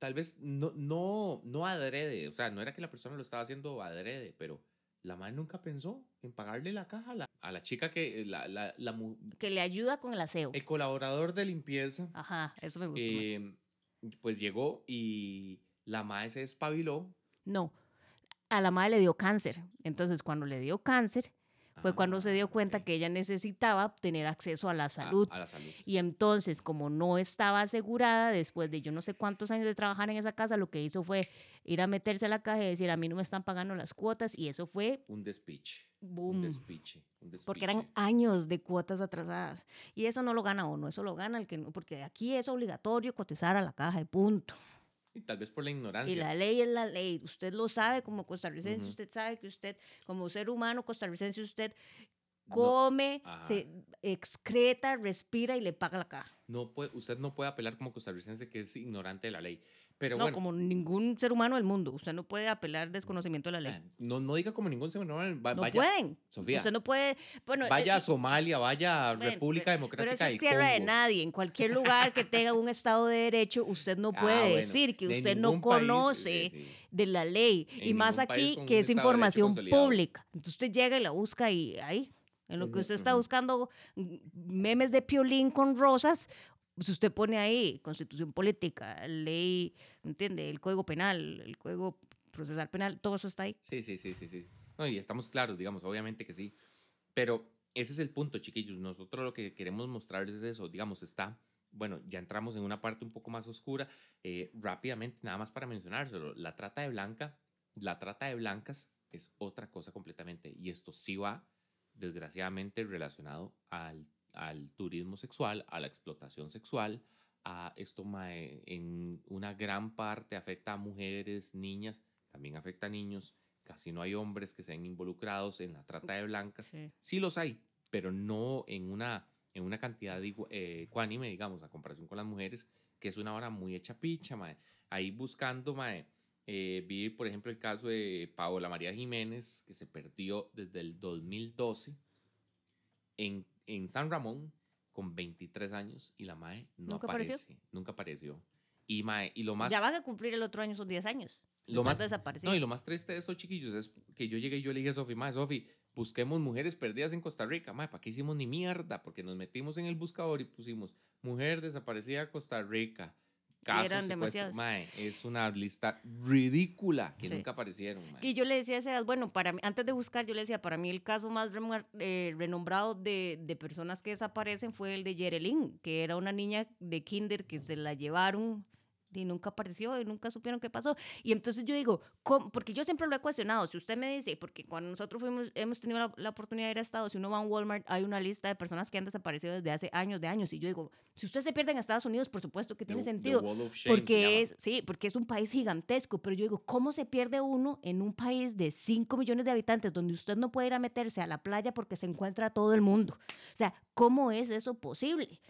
S1: tal vez no, no, no adrede, o sea, no era que la persona lo estaba haciendo adrede, pero la madre nunca pensó en pagarle la caja a la, a la chica que, la, la, la mu-
S2: Que le ayuda con el aseo.
S1: el colaborador de limpieza,
S2: Ajá, eso me gusta.
S1: eh, pues llegó y la madre se despabiló.
S2: No, a la madre le dio cáncer. Entonces, cuando le dio cáncer, fue cuando se dio cuenta que ella necesitaba tener acceso a la salud.
S1: A, la salud.
S2: Y entonces, como no estaba asegurada, después de yo no sé cuántos años de trabajar en esa casa, lo que hizo fue ir a meterse a la caja y decir, a mí no me están pagando las cuotas. Y eso fue,
S1: Un despiche. Un
S2: boom,
S1: despiche. Un despiche.
S2: porque eran años de cuotas atrasadas. Y eso no lo gana uno, eso lo gana el que no, porque aquí es obligatorio cotizar a la caja de punto.
S1: Y tal vez por la ignorancia.
S2: Y la ley es la ley. Usted lo sabe como costarricense, usted sabe que usted, como ser humano costarricense, usted come, se excreta, respira y le paga la caja.
S1: no puede, usted no puede apelar como costarricense que es ignorante de la ley. Pero
S2: no,
S1: bueno,
S2: como ningún ser humano del mundo. Usted no puede apelar desconocimiento de la ley.
S1: ah, no, no diga como ningún ser humano, va-
S2: no
S1: vaya,
S2: pueden.
S1: Sofía,
S2: Usted no puede. Bueno,
S1: vaya
S2: eh,
S1: a Somalia, vaya a
S2: bueno,
S1: República
S2: pero-
S1: Democrática
S2: Pero eso es tierra de
S1: Congo.
S2: nadie. En cualquier lugar que tenga un Estado de Derecho, usted no
S1: Ah,
S2: puede
S1: bueno,
S2: decir que
S1: de
S2: usted no
S1: ningún país,
S2: conoce
S1: eh, sí.
S2: de la ley.
S1: En
S2: y más aquí que es
S1: de
S2: información
S1: consolidado.
S2: pública. Entonces usted llega y la busca y ahí, en lo que usted está buscando mm, memes de piolín con rosas, pues usted pone ahí constitución política, ley, ¿me entiende? El código penal, el código procesal penal, todo eso está ahí.
S1: Sí, sí, sí, sí, sí. No, y estamos claros, digamos, obviamente que sí. Pero ese es el punto, chiquillos. Nosotros lo que queremos mostrarles es eso. Digamos, está, bueno, ya entramos en una parte un poco más oscura. Eh, rápidamente, nada más para mencionárselo, la trata de blanca, la trata de blancas es otra cosa completamente. Y esto sí va, desgraciadamente, relacionado al, al turismo sexual, a la explotación sexual, a esto en una gran parte afecta a mujeres, niñas, también afecta a niños. Casi no hay hombres que sean involucrados en la trata de blancas.
S2: Sí.
S1: Sí los hay, pero no en una, en una cantidad digu- eh, ecuánime, digamos, a comparación con las mujeres, que es una hora muy hecha picha, mae. Ahí buscando, mae. eh, vi, por ejemplo, el caso de Paola María Jiménez, que se perdió desde el 2012 en, en San Ramón con 23 años y la mae no
S2: ¿Nunca apareció?
S1: aparece. Nunca apareció. Y, mae, y lo más...
S2: Ya van a cumplir el otro año esos 10 años.
S1: Lo más-
S2: desaparecido.
S1: No, y lo más triste de eso, chiquillos, es que yo llegué y yo le dije a Sofi, mae, Sofi, busquemos mujeres perdidas en Costa Rica. Mae, ¿para qué hicimos ni mierda? Porque nos metimos en el buscador y pusimos mujer desaparecida Costa Rica. Casos,
S2: eran demasiados.
S1: mae, es una lista ridícula que
S2: Sí.
S1: nunca aparecieron. mae.
S2: Y yo le decía a Sebas, bueno, para mí, antes de buscar, yo le decía, para mí el caso más eh, renombrado de, de personas que desaparecen fue el de Yerelin, que era una niña de kinder que se la llevaron y nunca apareció y nunca supieron qué pasó. Y entonces yo digo, ¿cómo? porque yo siempre lo he cuestionado, si usted me dice, porque cuando nosotros fuimos, hemos tenido la, la oportunidad de ir a Estados, si uno va a un Walmart, hay una lista de personas que han desaparecido desde hace años de años. Y yo digo, si usted se pierde en Estados Unidos, por supuesto que tiene
S1: The-
S2: sentido. Porque es, sí, porque es un país gigantesco, pero yo digo, ¿cómo se pierde uno en un país de 5 millones de habitantes donde usted no puede ir a meterse a la playa porque se encuentra todo el mundo? O sea, ¿cómo es eso posible?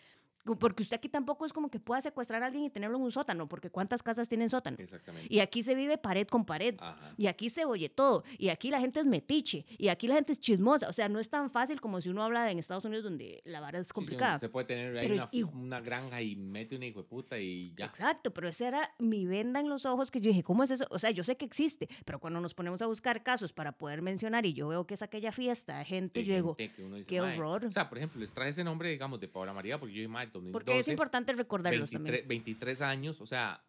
S2: Porque usted aquí tampoco es como que pueda secuestrar a alguien y tenerlo en un sótano, porque ¿cuántas casas tienen sótano?
S1: Exactamente.
S2: Y aquí se vive pared con pared.
S1: Ajá.
S2: Y aquí se oye todo. Y aquí la gente es metiche. Y aquí la gente es chismosa. O sea, no es tan fácil como si uno habla en Estados Unidos donde la vara es
S1: Sí, sí,
S2: complicada.
S1: usted puede tener ahí una,
S2: y-
S1: una granja y mete un hijo de puta y ya.
S2: Exacto, pero esa era mi venda en los ojos que yo dije, ¿cómo es eso? O sea, yo sé que existe, pero cuando nos ponemos a buscar casos para poder mencionar y yo veo que es aquella fiesta de gente,
S1: de
S2: yo digo,
S1: gente que uno dice,
S2: qué horror.
S1: O sea, por ejemplo, les traje ese nombre, digamos, de Paola María, porque yo dije, 2012,
S2: porque es importante recordarlos
S1: 23,
S2: también.
S1: 23 años, o sea,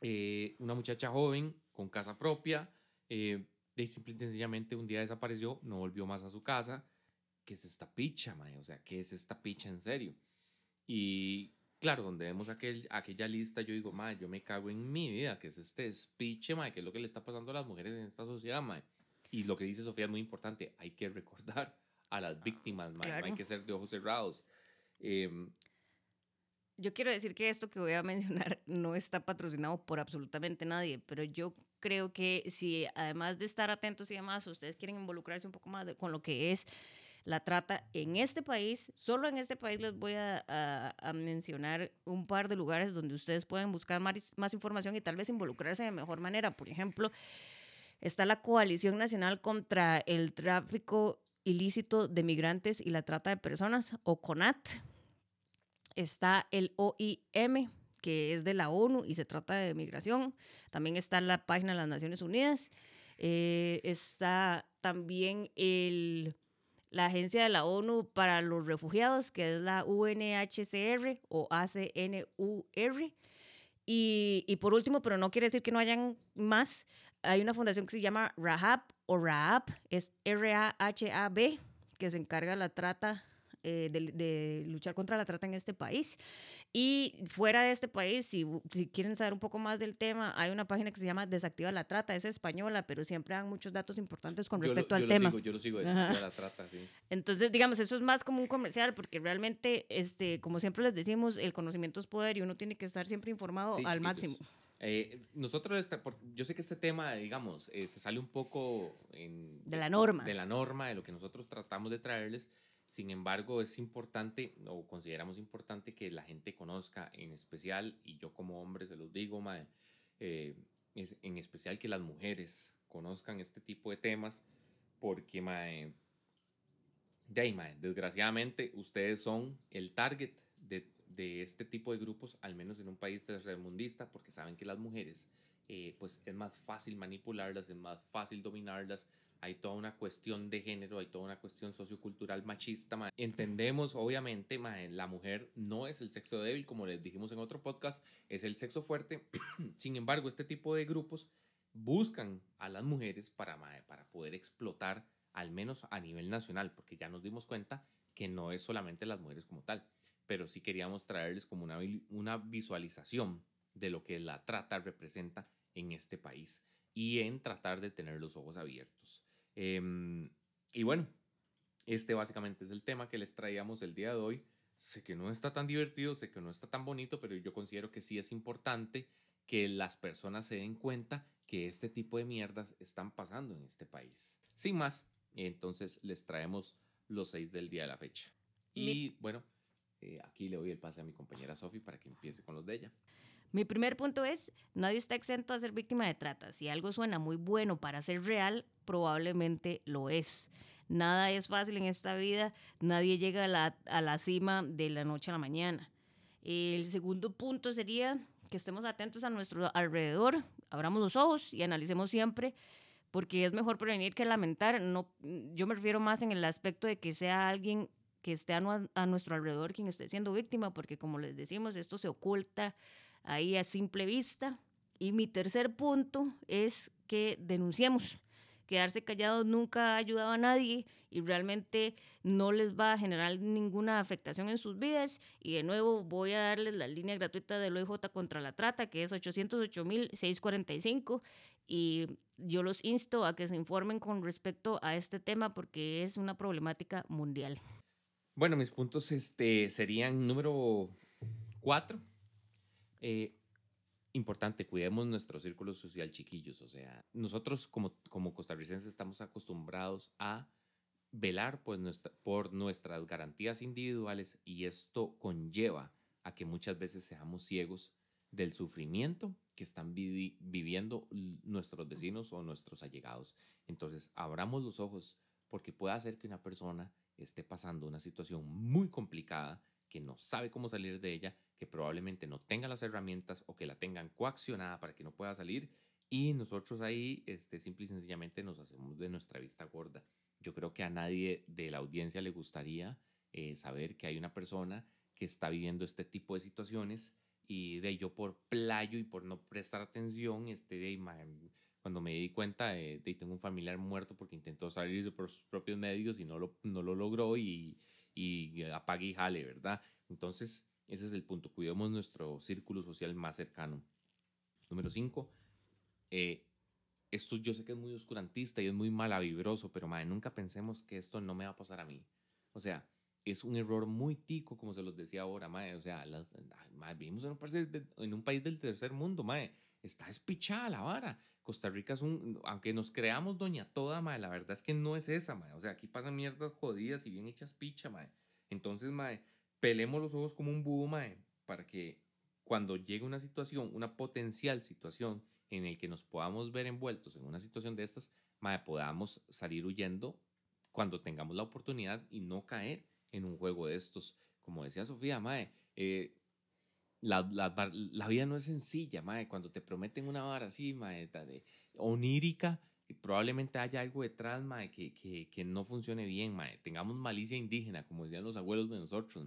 S1: eh, una muchacha joven, con casa propia, eh, de simple y sencillamente un día desapareció, no volvió más a su casa. ¿Qué es esta picha, mae? O sea, ¿qué es esta picha en serio? Y claro, donde vemos aquel, aquella lista, yo digo, mae, yo me cago en mi vida, que es este despiche, mae, que es lo que le está pasando a las mujeres en esta sociedad, mae. Y lo que dice Sofía es muy importante, hay que recordar a las víctimas, mae, no hay
S2: claro.
S1: que ser de ojos cerrados. Em,
S2: Yo quiero decir que esto que voy a mencionar no está patrocinado por absolutamente nadie, pero yo creo que si además de estar atentos y demás, ustedes quieren involucrarse un poco más con lo que es la trata en este país, solo en este país les voy a, mencionar un par de lugares donde ustedes pueden buscar más información y tal vez involucrarse de mejor manera. Por ejemplo, está la Coalición Nacional contra el Tráfico Ilícito de Migrantes y la Trata de Personas, o CONAT. Está el OIM, que es de la ONU y se trata de migración. También está la página de las Naciones Unidas. Eh, está también el, la Agencia de la ONU para los Refugiados, que es la UNHCR o ACNUR. Y, y por último, pero no quiere decir que no hayan más, hay una fundación que se llama RAHAB o RAHAB, es R-A-H-A-B, que se encarga de la trata, eh, de, de luchar contra la trata en este país. Y fuera de este país, si, si quieren saber un poco más del tema, hay una página que se llama Desactiva la Trata, es española, pero siempre dan muchos datos importantes con
S1: yo lo-
S2: respecto
S1: yo
S2: al
S1: lo
S2: tema.
S1: sigo, yo lo sigo, de
S2: Ajá.
S1: Sofía la trata, sí.
S2: Entonces, digamos, eso es más como un comercial, porque realmente, este, como siempre les decimos, el conocimiento es poder y uno tiene que estar siempre informado
S1: Sí,
S2: al
S1: chiquitos.
S2: máximo.
S1: Eh, nosotros, yo sé que este tema, digamos, eh, se sale un poco en-
S2: De la norma.
S1: De la norma, de lo que nosotros tratamos de traerles. Sin embargo, es importante, o consideramos importante, que la gente conozca, en especial, y yo como hombre se los digo, mae, eh, es, en especial que las mujeres conozcan este tipo de temas, porque, mae, de mae, desgraciadamente, ustedes son el target de, de este tipo de grupos, al menos en un país tercermundista, porque saben que las mujeres, eh, pues es más fácil manipularlas, es más fácil dominarlas, hay toda una cuestión de género, hay toda una cuestión sociocultural machista. Entendemos, obviamente, mae, la mujer no es el sexo débil, como les dijimos en otro podcast, es el sexo fuerte. Sin embargo, este tipo de grupos buscan a las mujeres para, para poder explotar, al menos a nivel nacional, porque ya nos dimos cuenta que no es solamente las mujeres como tal, pero sí queríamos traerles como una, una visualización de lo que la trata representa en este país y en tratar de tener los ojos abiertos. Em, y bueno, este básicamente es el tema que les traíamos el día de hoy. Sé que no está tan divertido, sé que no está tan bonito, pero yo considero que sí es importante que las personas se den cuenta que este tipo de mierdas están pasando en este país. Sin más, entonces les traemos los seis del día de la fecha. Y bueno, eh, aquí le doy el pase a mi compañera Sofi para que empiece con los de ella.
S2: Mi primer punto es, nadie está exento a ser víctima de trata. Si algo suena muy bueno para ser real, probablemente lo es. Nada es fácil en esta vida, nadie llega a la, a la cima de la noche a la mañana. El segundo punto sería que estemos atentos a nuestro alrededor, abramos los ojos y analicemos siempre, porque es mejor prevenir que lamentar. No, yo me refiero más en el aspecto de que sea alguien que esté a, a nuestro alrededor quien esté siendo víctima, porque como les decimos, esto se oculta ahí a simple vista. Y mi tercer punto es que denunciemos. Quedarse callados nunca ha ayudado a nadie y realmente no les va a generar ninguna afectación en sus vidas. Y de nuevo voy a darles la línea gratuita del OIJ contra la trata, que es 808.645. Y yo los insto a que se informen con respecto a este tema porque es una problemática mundial.
S1: Bueno, mis puntos este, serían número cuatro. Eh, importante, cuidemos nuestro círculo social, chiquillos. O sea, nosotros como, como costarricenses estamos acostumbrados a velar pues, nuestra, por nuestras garantías individuales y esto conlleva a que muchas veces seamos ciegos del sufrimiento que están viviendo nuestros vecinos o nuestros allegados. Entonces, abramos los ojos porque puede ser que una persona esté pasando una situación muy complicada, que no sabe cómo salir de ella, que probablemente no tenga las herramientas o que la tengan coaccionada para que no pueda salir y nosotros ahí este, simple y sencillamente nos hacemos de nuestra vista gorda. Yo creo que a nadie de la audiencia le gustaría eh, saber que hay una persona que está viviendo este tipo de situaciones y de yo por playo y por no prestar atención, este, de, cuando me di cuenta de, que tengo un familiar muerto porque intentó salir por sus propios medios y no lo, no lo logró y, y apague y jale, ¿verdad? Entonces, ese es el punto. Cuidemos nuestro círculo social más cercano. Número cinco, eh, esto yo sé que es muy oscurantista y es muy malavibroso, pero madre, nunca pensemos que esto no me va a pasar a mí. O sea, es un error muy tico, como se los decía ahora, madre. O sea, las, vivimos en un, país en un país del tercer mundo, madre. Está espichada la vara. Costa Rica es un, aunque nos creamos doña toda, madre, la verdad es que no es esa, madre. O sea, aquí pasan mierdas jodidas y bien hechas picha, madre. Entonces, madre, pelemos los ojos como un búho, madre, para que cuando llegue una situación, una potencial situación en el que nos podamos ver envueltos en una situación de estas, madre, podamos salir huyendo cuando tengamos la oportunidad y no caer en un juego de estos. Como decía Sofía, madre, eh, la, la, la, vida no es sencilla, mae. Cuando te prometen una vara así, mae, de onírica, probablemente haya algo detrás, mae, que, que, que, no funcione bien. Tengamos malicia indígena, como decían los abuelos de nosotros.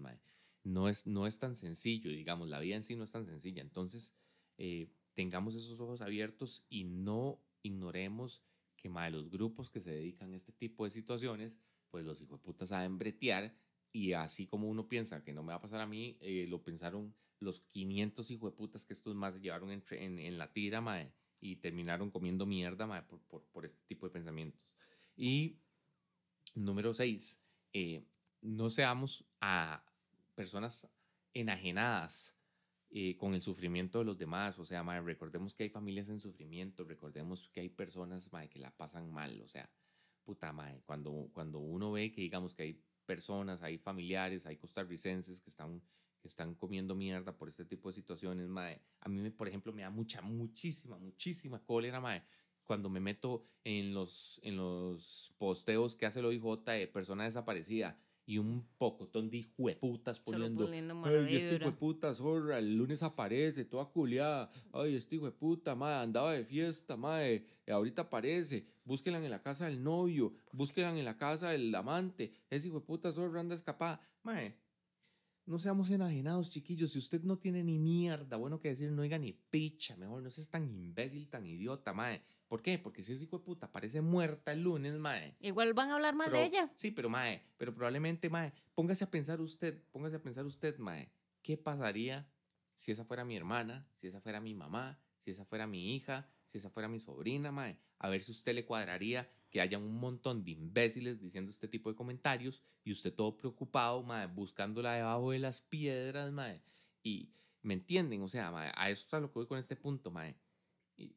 S1: No es, no es tan sencillo, digamos, la vida en sí no es tan sencilla. Entonces, eh, tengamos esos ojos abiertos y no ignoremos que, mae, los grupos que se dedican a este tipo de situaciones, pues los hijos de puta saben bretear y así como uno piensa que no me va a pasar a mí, eh, lo pensaron los 500 putas que estos más llevaron en, en, en la tira, mae, y terminaron comiendo mierda, mae, por, por, por, este tipo de pensamientos. Y número 6, eh, no seamos a personas enajenadas eh, con el sufrimiento de los demás. O sea, mae, recordemos que hay familias en sufrimiento, recordemos que hay personas mae, que la pasan mal. O sea, puta mae, cuando, cuando uno ve que digamos que hay personas, hay familiares, hay costarricenses que están que están comiendo mierda por este tipo de situaciones, mae. A mí, por ejemplo, me da mucha, muchísima, muchísima cólera, mae, cuando me meto en los, en los posteos que hace el OIJ de persona desaparecida y un pocotón de hijueputas poniendo, poniendo ay, este hijueputa zorra, el lunes aparece, toda culiada, ay, este hijueputa, madre, andaba de fiesta, madre, ahorita aparece, búsquela en la casa del novio, búsquela en la casa del amante, ese hijueputa zorra anda escapada, madre, no seamos enajenados, chiquillos. Si usted no tiene ni mierda bueno que decir, no diga ni picha. Mejor no seas tan imbécil, tan idiota, mae. ¿Por qué? Porque si ese hijo de puta parece muerta el lunes, mae.
S2: Igual van a hablar mal de ella.
S1: Sí, pero mae, pero probablemente, mae, póngase a pensar usted, póngase a pensar usted, mae, ¿qué pasaría si esa fuera mi hermana, si esa fuera mi mamá, si esa fuera mi hija, si esa fuera mi sobrina, mae? A ver si usted le cuadraría que haya un montón de imbéciles diciendo este tipo de comentarios y usted todo preocupado, mae, buscándola debajo de las piedras, mae. Y me entienden, o sea, a eso es a lo que voy con este punto, mae.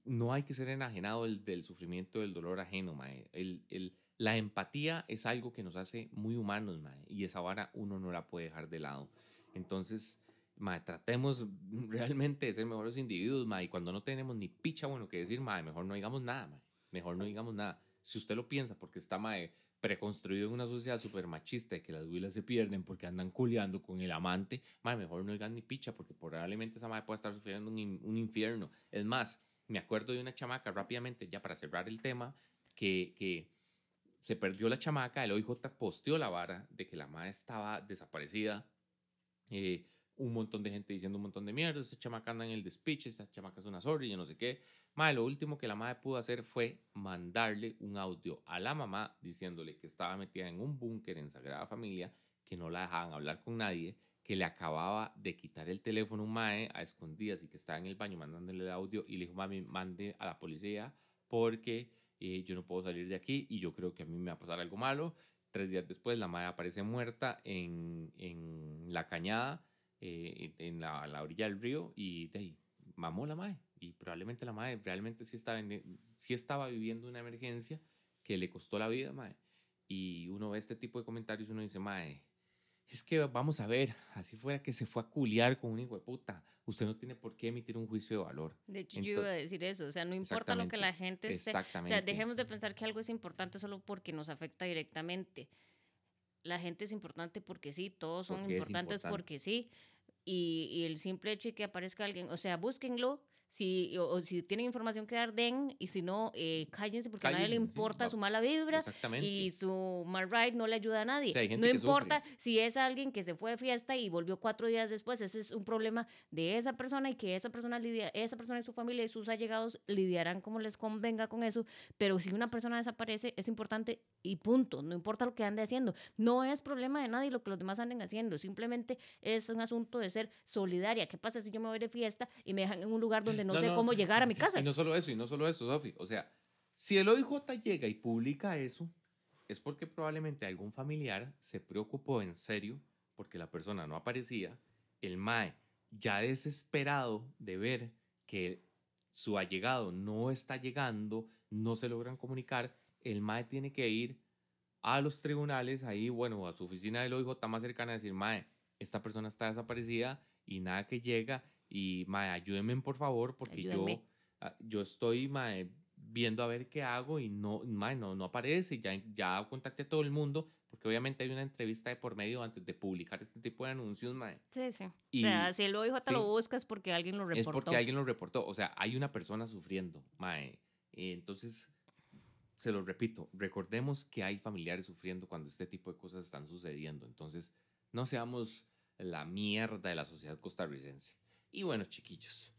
S1: No hay que ser enajenado del, del sufrimiento, del dolor ajeno, mae. El, el, la empatía es algo que nos hace muy humanos, mae, y esa vara uno no la puede dejar de lado. Entonces, mae, tratemos realmente de ser mejores individuos, mae, y cuando no tenemos ni picha bueno que decir, mae, mejor no digamos nada, mae. Mejor no digamos nada si usted lo piensa, porque está mae, preconstruido en una sociedad súper machista de que las huilas se pierden porque andan culeando con el amante, mae, mejor no digan ni picha, porque probablemente esa madre pueda estar sufriendo un, un, infierno. Es más, me acuerdo de una chamaca rápidamente, ya para cerrar el tema, que, que se perdió la chamaca, el OIJ posteó la vara de que la madre estaba desaparecida. Eh, un montón de gente diciendo un montón de mierda, esa chamaca anda en el despiche, esta chamaca es una sorry, yo no sé qué. Madre, lo último que la madre pudo hacer fue mandarle un audio a la mamá diciéndole que estaba metida en un búnker en Sagrada Familia, que no la dejaban hablar con nadie, que le acababa de quitar el teléfono un mae a escondidas y que estaba en el baño mandándole el audio y le dijo, mami, mande a la policía porque eh, yo no puedo salir de aquí y yo creo que a mí me va a pasar algo malo. Tres días después, la madre aparece muerta en, en la cañada, eh, en la, la, orilla del río y de mamó la madre. Y probablemente la madre realmente sí estaba, sí estaba viviendo una emergencia que le costó la vida, madre. Y uno ve este tipo de comentarios y uno dice, madre, es que vamos a ver, así fuera que se fue a culiar con un hijo de puta, usted no tiene por qué emitir un juicio de valor.
S2: De hecho, yo iba a decir eso, o sea, no importa lo que la gente esté, o sea, dejemos de pensar que algo es importante solo porque nos afecta directamente. La gente es importante porque sí, todos son importantes porque sí. Y, y, el simple hecho de que aparezca alguien, o sea, búsquenlo, si, o, si tienen información que dar, den, y si no, eh, cállense porque a nadie le importa su mala vibra y su mal ride no le ayuda a nadie. no importa si es alguien que se fue de fiesta y volvió cuatro días después, ese es un problema de esa persona y que esa persona, lidia, esa persona y su familia y sus allegados lidiarán como les convenga con eso, pero si una persona desaparece es importante y punto, no importa lo que ande haciendo, no es problema de nadie lo que los demás anden haciendo, simplemente es un asunto de ser solidaria. ¿Qué pasa si yo me voy de fiesta y me dejan en un lugar donde no, sé cómo llegar a mi casa.
S1: Y no solo eso, y no solo eso, Sofi. O sea, si el OIJ llega y publica eso, es porque probablemente algún familiar se preocupó en serio porque la persona no aparecía. El MAE, ya desesperado de ver que su allegado no está llegando, no se logran comunicar, el MAE tiene que ir a los tribunales, ahí, bueno, a su oficina del OIJ más cercana a decir, MAE, esta persona está desaparecida y nada que llega y, mae, ayúdenme por favor, porque yo, ah, yo estoy, mae, viendo a ver qué hago y no, mae, no, no aparece. Ya, ya contacté a todo el mundo, porque obviamente hay una entrevista de por medio antes de publicar este tipo de anuncios, mae.
S2: Sí, sí. o sea, si el OIJ te lo busca es porque alguien lo reportó.
S1: Es porque alguien lo reportó. O sea, hay una persona sufriendo, mae. Entonces, se lo repito, recordemos que hay familiares sufriendo cuando este tipo de cosas están sucediendo. Entonces, no seamos la mierda de la sociedad costarricense. Y bueno, chiquillos,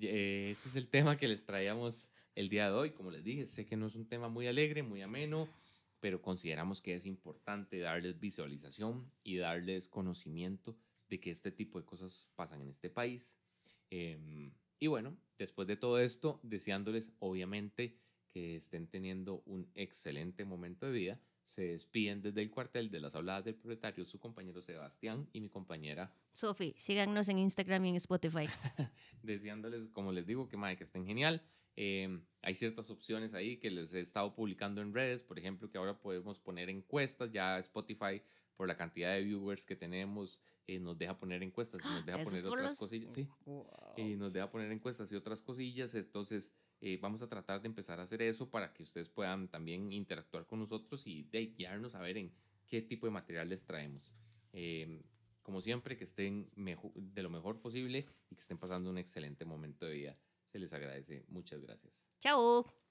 S1: eh, este es el tema que les traíamos el día de hoy. Como les dije, sé que no es un tema muy alegre, muy ameno, pero consideramos que es importante darles visualización y darles conocimiento de que este tipo de cosas pasan en este país. Em, y bueno, después de todo esto, deseándoles obviamente que estén teniendo un excelente momento de vida se despiden desde el cuartel de las habladas del propietario su compañero Sebastián y mi compañera
S2: Sofi. Síganos en Instagram y en Spotify.
S1: Deseándoles, como les digo, que, madre, que estén genial. Em, hay ciertas opciones ahí que les he estado publicando en redes, por ejemplo, que ahora podemos poner encuestas, ya Spotify por la cantidad de viewers que tenemos eh, nos deja poner encuestas y nos deja poner otras cosillas, sí, y nos deja poner encuestas y otras cosillas, entonces eh, vamos a tratar de empezar a hacer eso para que ustedes puedan también interactuar con nosotros y de guiarnos a ver en qué tipo de material les traemos. Em, como siempre, que estén de lo mejor posible y que estén pasando un excelente momento de vida. Se les agradece. Muchas gracias.
S2: Chao.